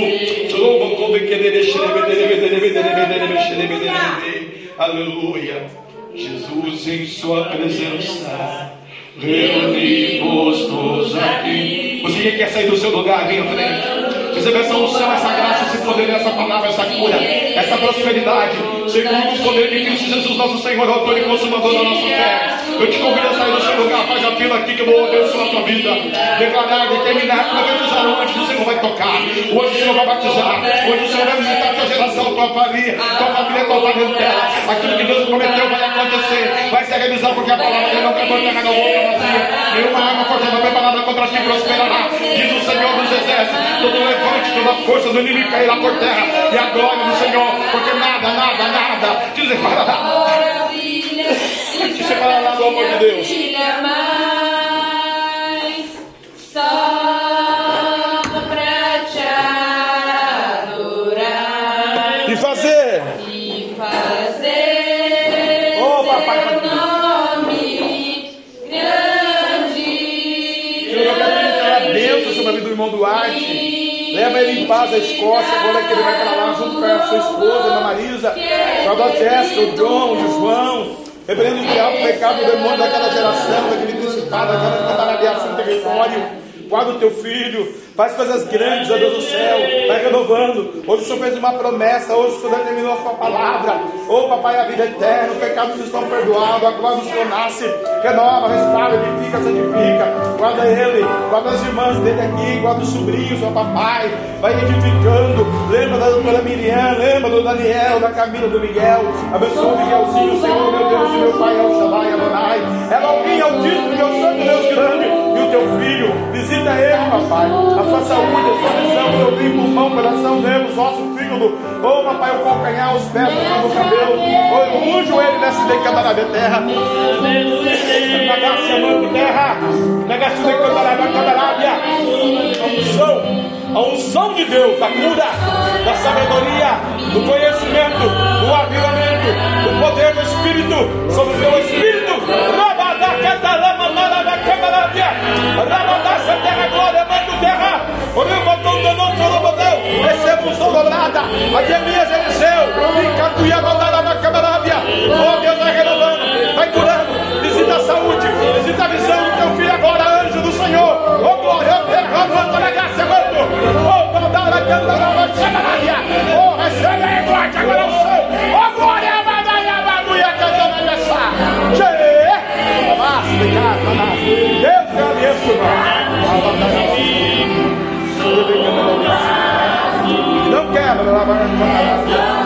Chulobo, come que dere, xerebe, derebe, derebe, derebe, derebe, xerebe, derebe. Aleluia. Jesus em sua presença. reunimos todos aqui. Você que quer sair do seu lugar, vem à frente. Receba essa unção, essa graça, esse poder, essa palavra, essa cura, essa prosperidade, segundo o poder de Cristo Jesus, nosso Senhor, autor e consumador da nossa fé. Eu te convido a sair do seu lugar, faz a fila aqui que eu vou abençoar a tua vida. Declarar, determinar, profetizar onde o Senhor vai tocar, onde o Senhor vai batizar, onde o Senhor vai visitar a tua geração, tua família, tua família, tua parentela. Aquilo que Deus prometeu vai acontecer, vai se realizar, porque a palavra dele não quer tornar na boca vazia. Nenhuma arma forjada preparada contra ti prosperará, diz o Senhor dos Exércitos. Todo levante, toda força do inimigo cairá por terra, e a glória do Senhor, porque nada, nada, nada, separará, Maravilha. Te separará do amor de Deus. Maravilha mais. Só pra te adorar E fazer. e fazer Ô, papai, teu papai. nome grande. Eu quero ministrar a bênção sobre a vida do irmão Duarte. Leva ele em paz à Escócia, agora que ele vai para lá junto com a sua esposa, Ana Marisa, com a Dona Jéssica, o John, o João. Repreendo o diabo, o pecado, o demônio daquela geração, daquele principado, daquela cantarabiação do território. Guarda o teu filho, faz coisas grandes, ó Deus do céu, vai renovando. Hoje o Senhor fez uma promessa, hoje o Senhor determinou a sua palavra. Ô papai, a vida é eterna, os pecados estão perdoados, a glória do Senhor nasce, renova, restaura, edifica, santifica. Guarda ele, guarda as irmãs dele aqui, guarda os sobrinhos, ó papai, vai edificando. Lembra da doutora Miriam, lembra do Daniel, da Camila, do Miguel. Abençoa o Miguelzinho, Senhor, meu Deus e meu Pai, é o Shaddai, Adonai. Elohim, Altíssimo, meu santo Deus grande, teu filho, visita ele, papai. A sua saúde, a sua visão, seu limpo, mão, coração, nervos, osso, fígado. Ô, papai, o calcanhar, os pés, o cabelo. Ô, unge ele nessa de cantarabia terra. Negasse a mão terra. Negasse de cantarabia, cantarabia. A unção, a unção de Deus, da cura, da sabedoria, do conhecimento, do avivamento, do poder do Espírito, sobre o teu Espírito. Rabada, terra, glória, mando terra. Oribotão, donon, sorobotão. Receba unção dobrada. A Jeremias Eliseu. E catuia, mandada, cantarabia. Oh, Deus vai renovando, vai curando. Visita a saúde, visita a visão do teu filho agora, anjo do Senhor. Oh, glória, oh, terra, manda na graça, mando. Oh, mandada, cantarabia, cantarabia. Oh, recebe aí, glória, agora o céu. Oh, glória, mandada, baduia, cantarabia, Che. Mas, obrigado, mas. Deus te abençoe. Não quebra,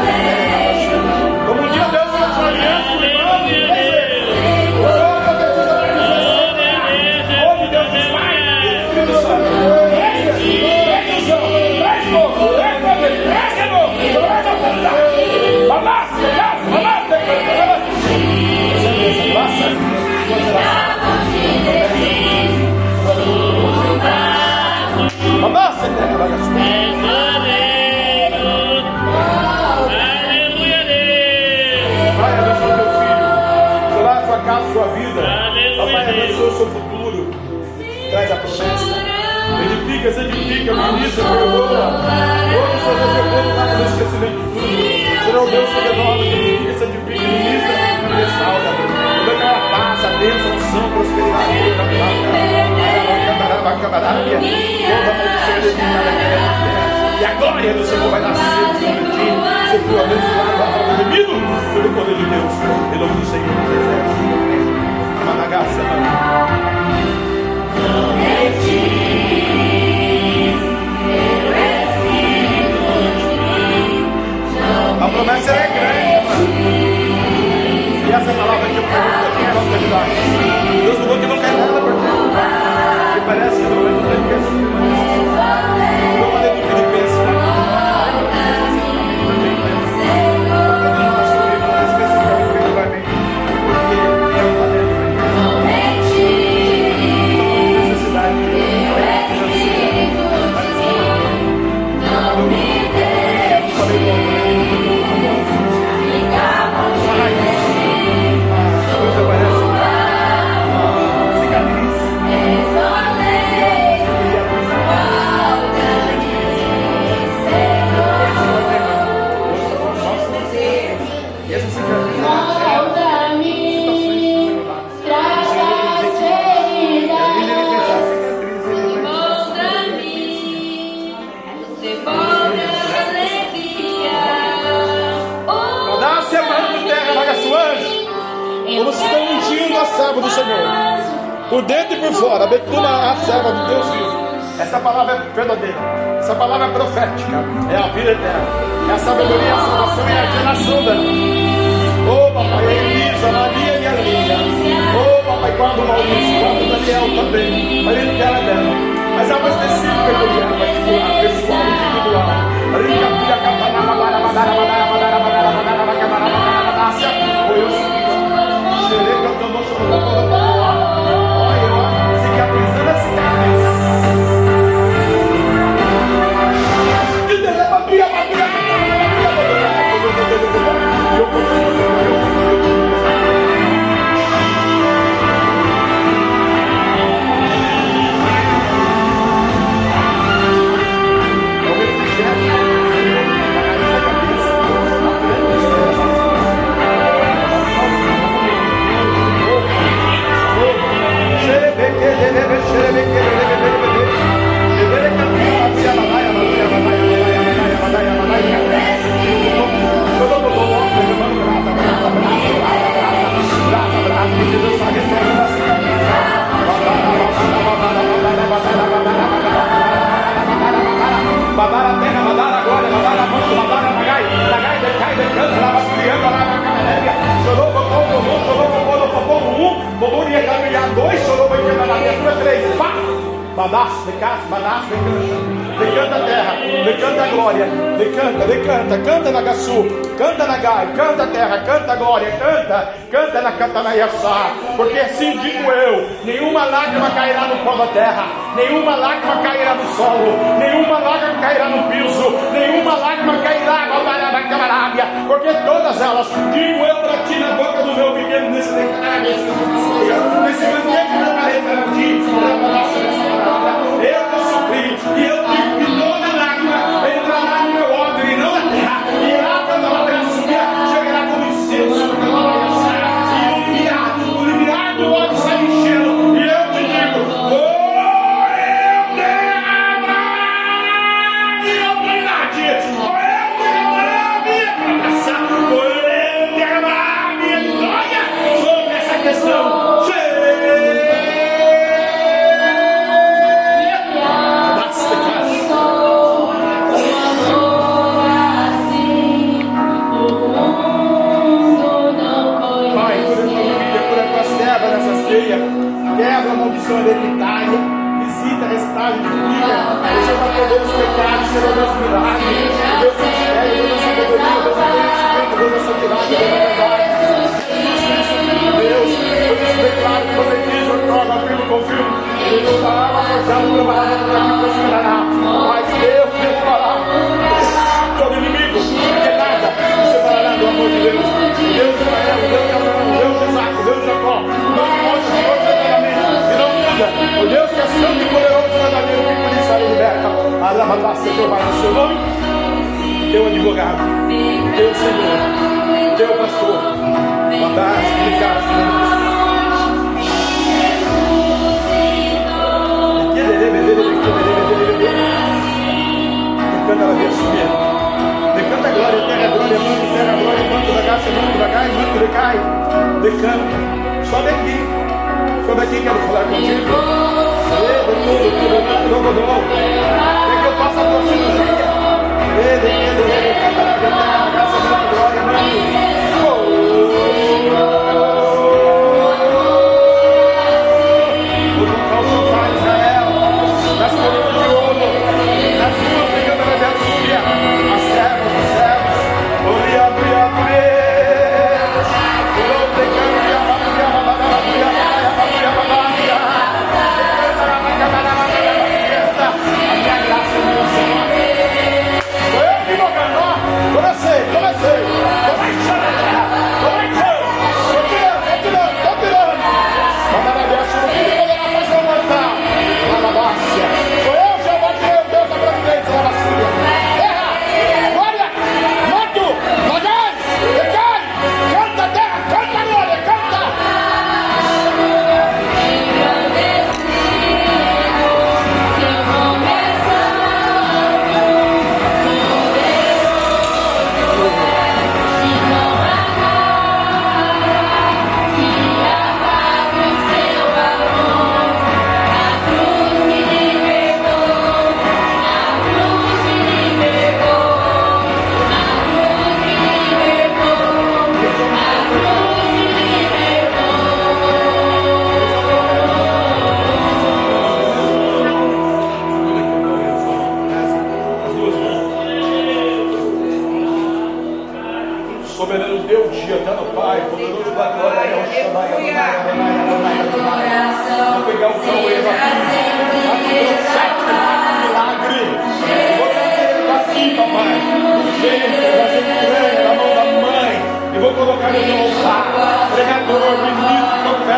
o seu futuro. Traz a promessa. Edifica, se edifica, ministra, perdoa. Hoje o Senhor reservou no nada do esquecimento de tudo. Será o Deus que renova, que edifica, se edifica, ministra restaura. Toda aquela paz, a bênção, a unção, a prosperidade. Toda a maldição eliminada da terra. E a glória do Senhor vai nascer sobre ti. Ser tu abençoado, a redimido pelo poder de Deus. Em nome do Senhor dos Exércitos. A promessa é grande. E essa palavra aqui eu pergunto aqui é prosperidade. Deus falou que não quer nada por ti. Que parece que não vai. Não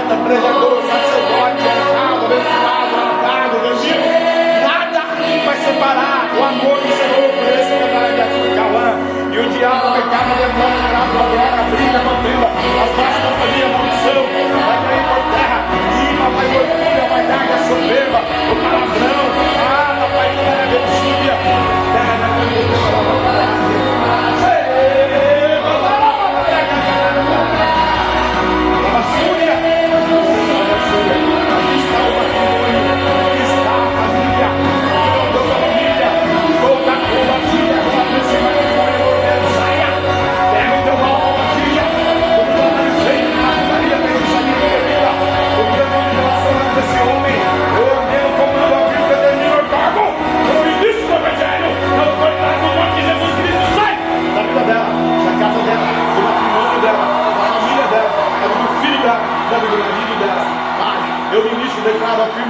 profeta, pregador, sacerdote, honrado, abençoado, honrado, rendido. Nada vai separar o amor do Senhor por esse pedaço de aqui, Cauã. E o diabo, o pecado, o demônio, o diabo, a glória, a briga, a as más companhias, a maldição, vai cair por terra. Rima, vai orgulho, a vaidade, a soberba, o palavrão, ah, papai, tu é bendita. Terra da Fúria,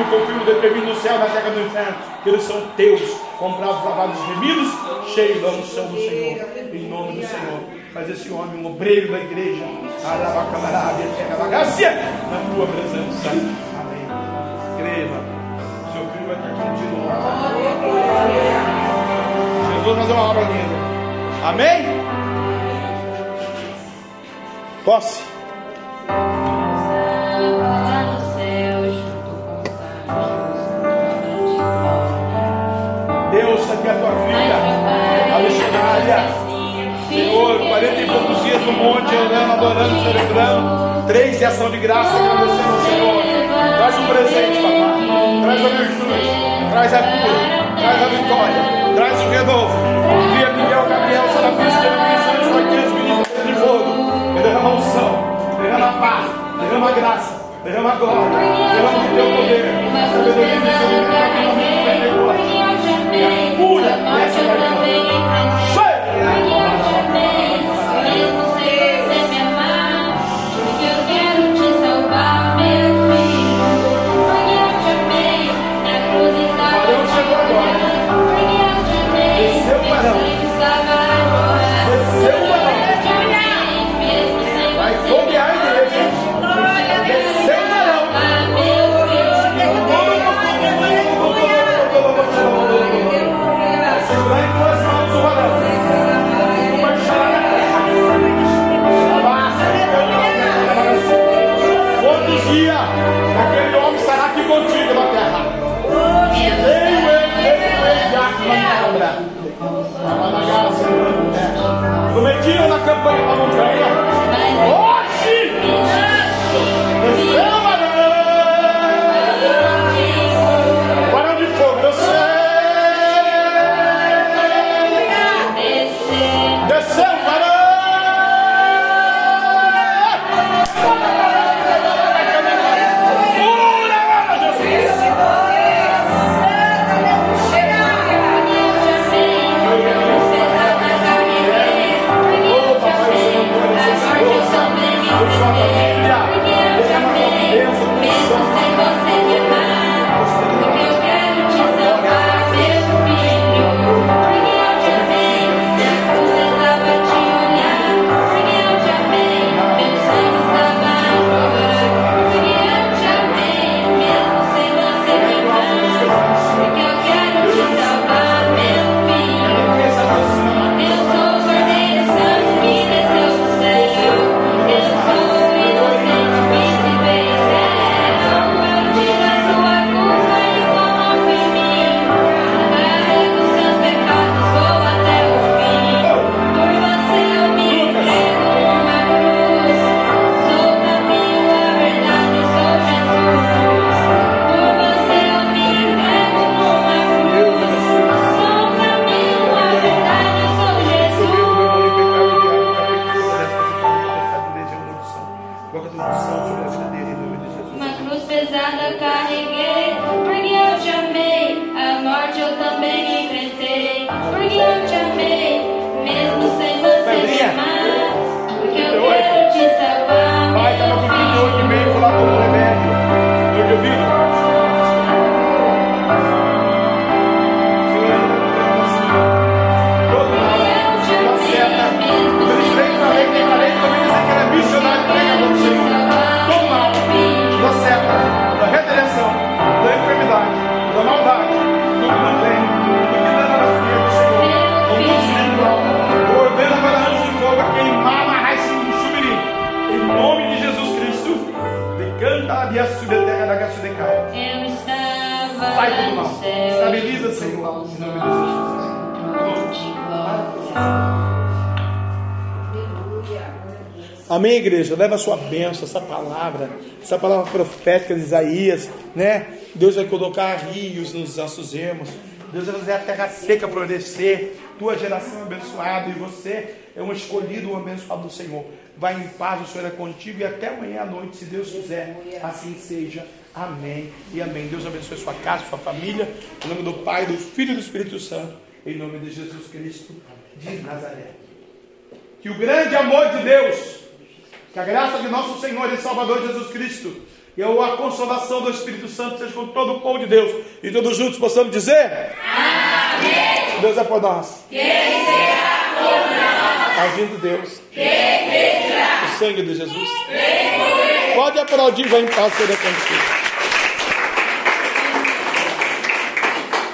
confirmo, determino no céu, na terra do inferno, que eles são teus, comprados, lavados, remidos, cheios da unção do Senhor, em nome do Senhor. Faz esse homem um obreiro da igreja, Arabacamarabia, Tecabagacia, na tua presença. Amém. Creva, seu filho vai estar aqui de novo. Jesus fazer uma obra linda. Amém? Posse. Adorando, celebrando. Três de ação de graça, agradecendo ao Senhor. Traz um presente, papai. Traz a virtude, traz a cura, traz a vitória, traz o renovo. Envia Miguel, Gabriel, Serafim, Jeremias, Santos, Marquinhos, ministros de fogo. E derrama unção, derrama paz, derrama graça, derrama glória, derrama o teu poder. Sabedoria e misericórdia, E a cura dessa garganta. Cheia! Campanha da montanha. Hoje! Varão de fogo, desceu! Desceu, sua bênção, essa palavra, essa palavra profética de Isaías, né? Deus vai colocar rios nos nossos ermos. Deus vai fazer a terra seca florescer. Tua geração é abençoada e você é um escolhido, um abençoado do Senhor. Vai em paz, o Senhor é contigo e até amanhã à noite, se Deus quiser, assim seja. Amém e amém. Deus abençoe sua casa, sua família. Em nome do Pai, do Filho e do Espírito Santo. Em nome de Jesus Cristo de Nazaré. Que o grande amor de Deus, que a graça de nosso Senhor e Salvador Jesus Cristo e a consolação do Espírito Santo seja com todo o povo de Deus. E todos juntos possamos dizer: Amém. Deus é por nós. Quem será por nós? Agindo Deus. Quem O sangue de Jesus. Pode aplaudir, vai em paz, ser contigo.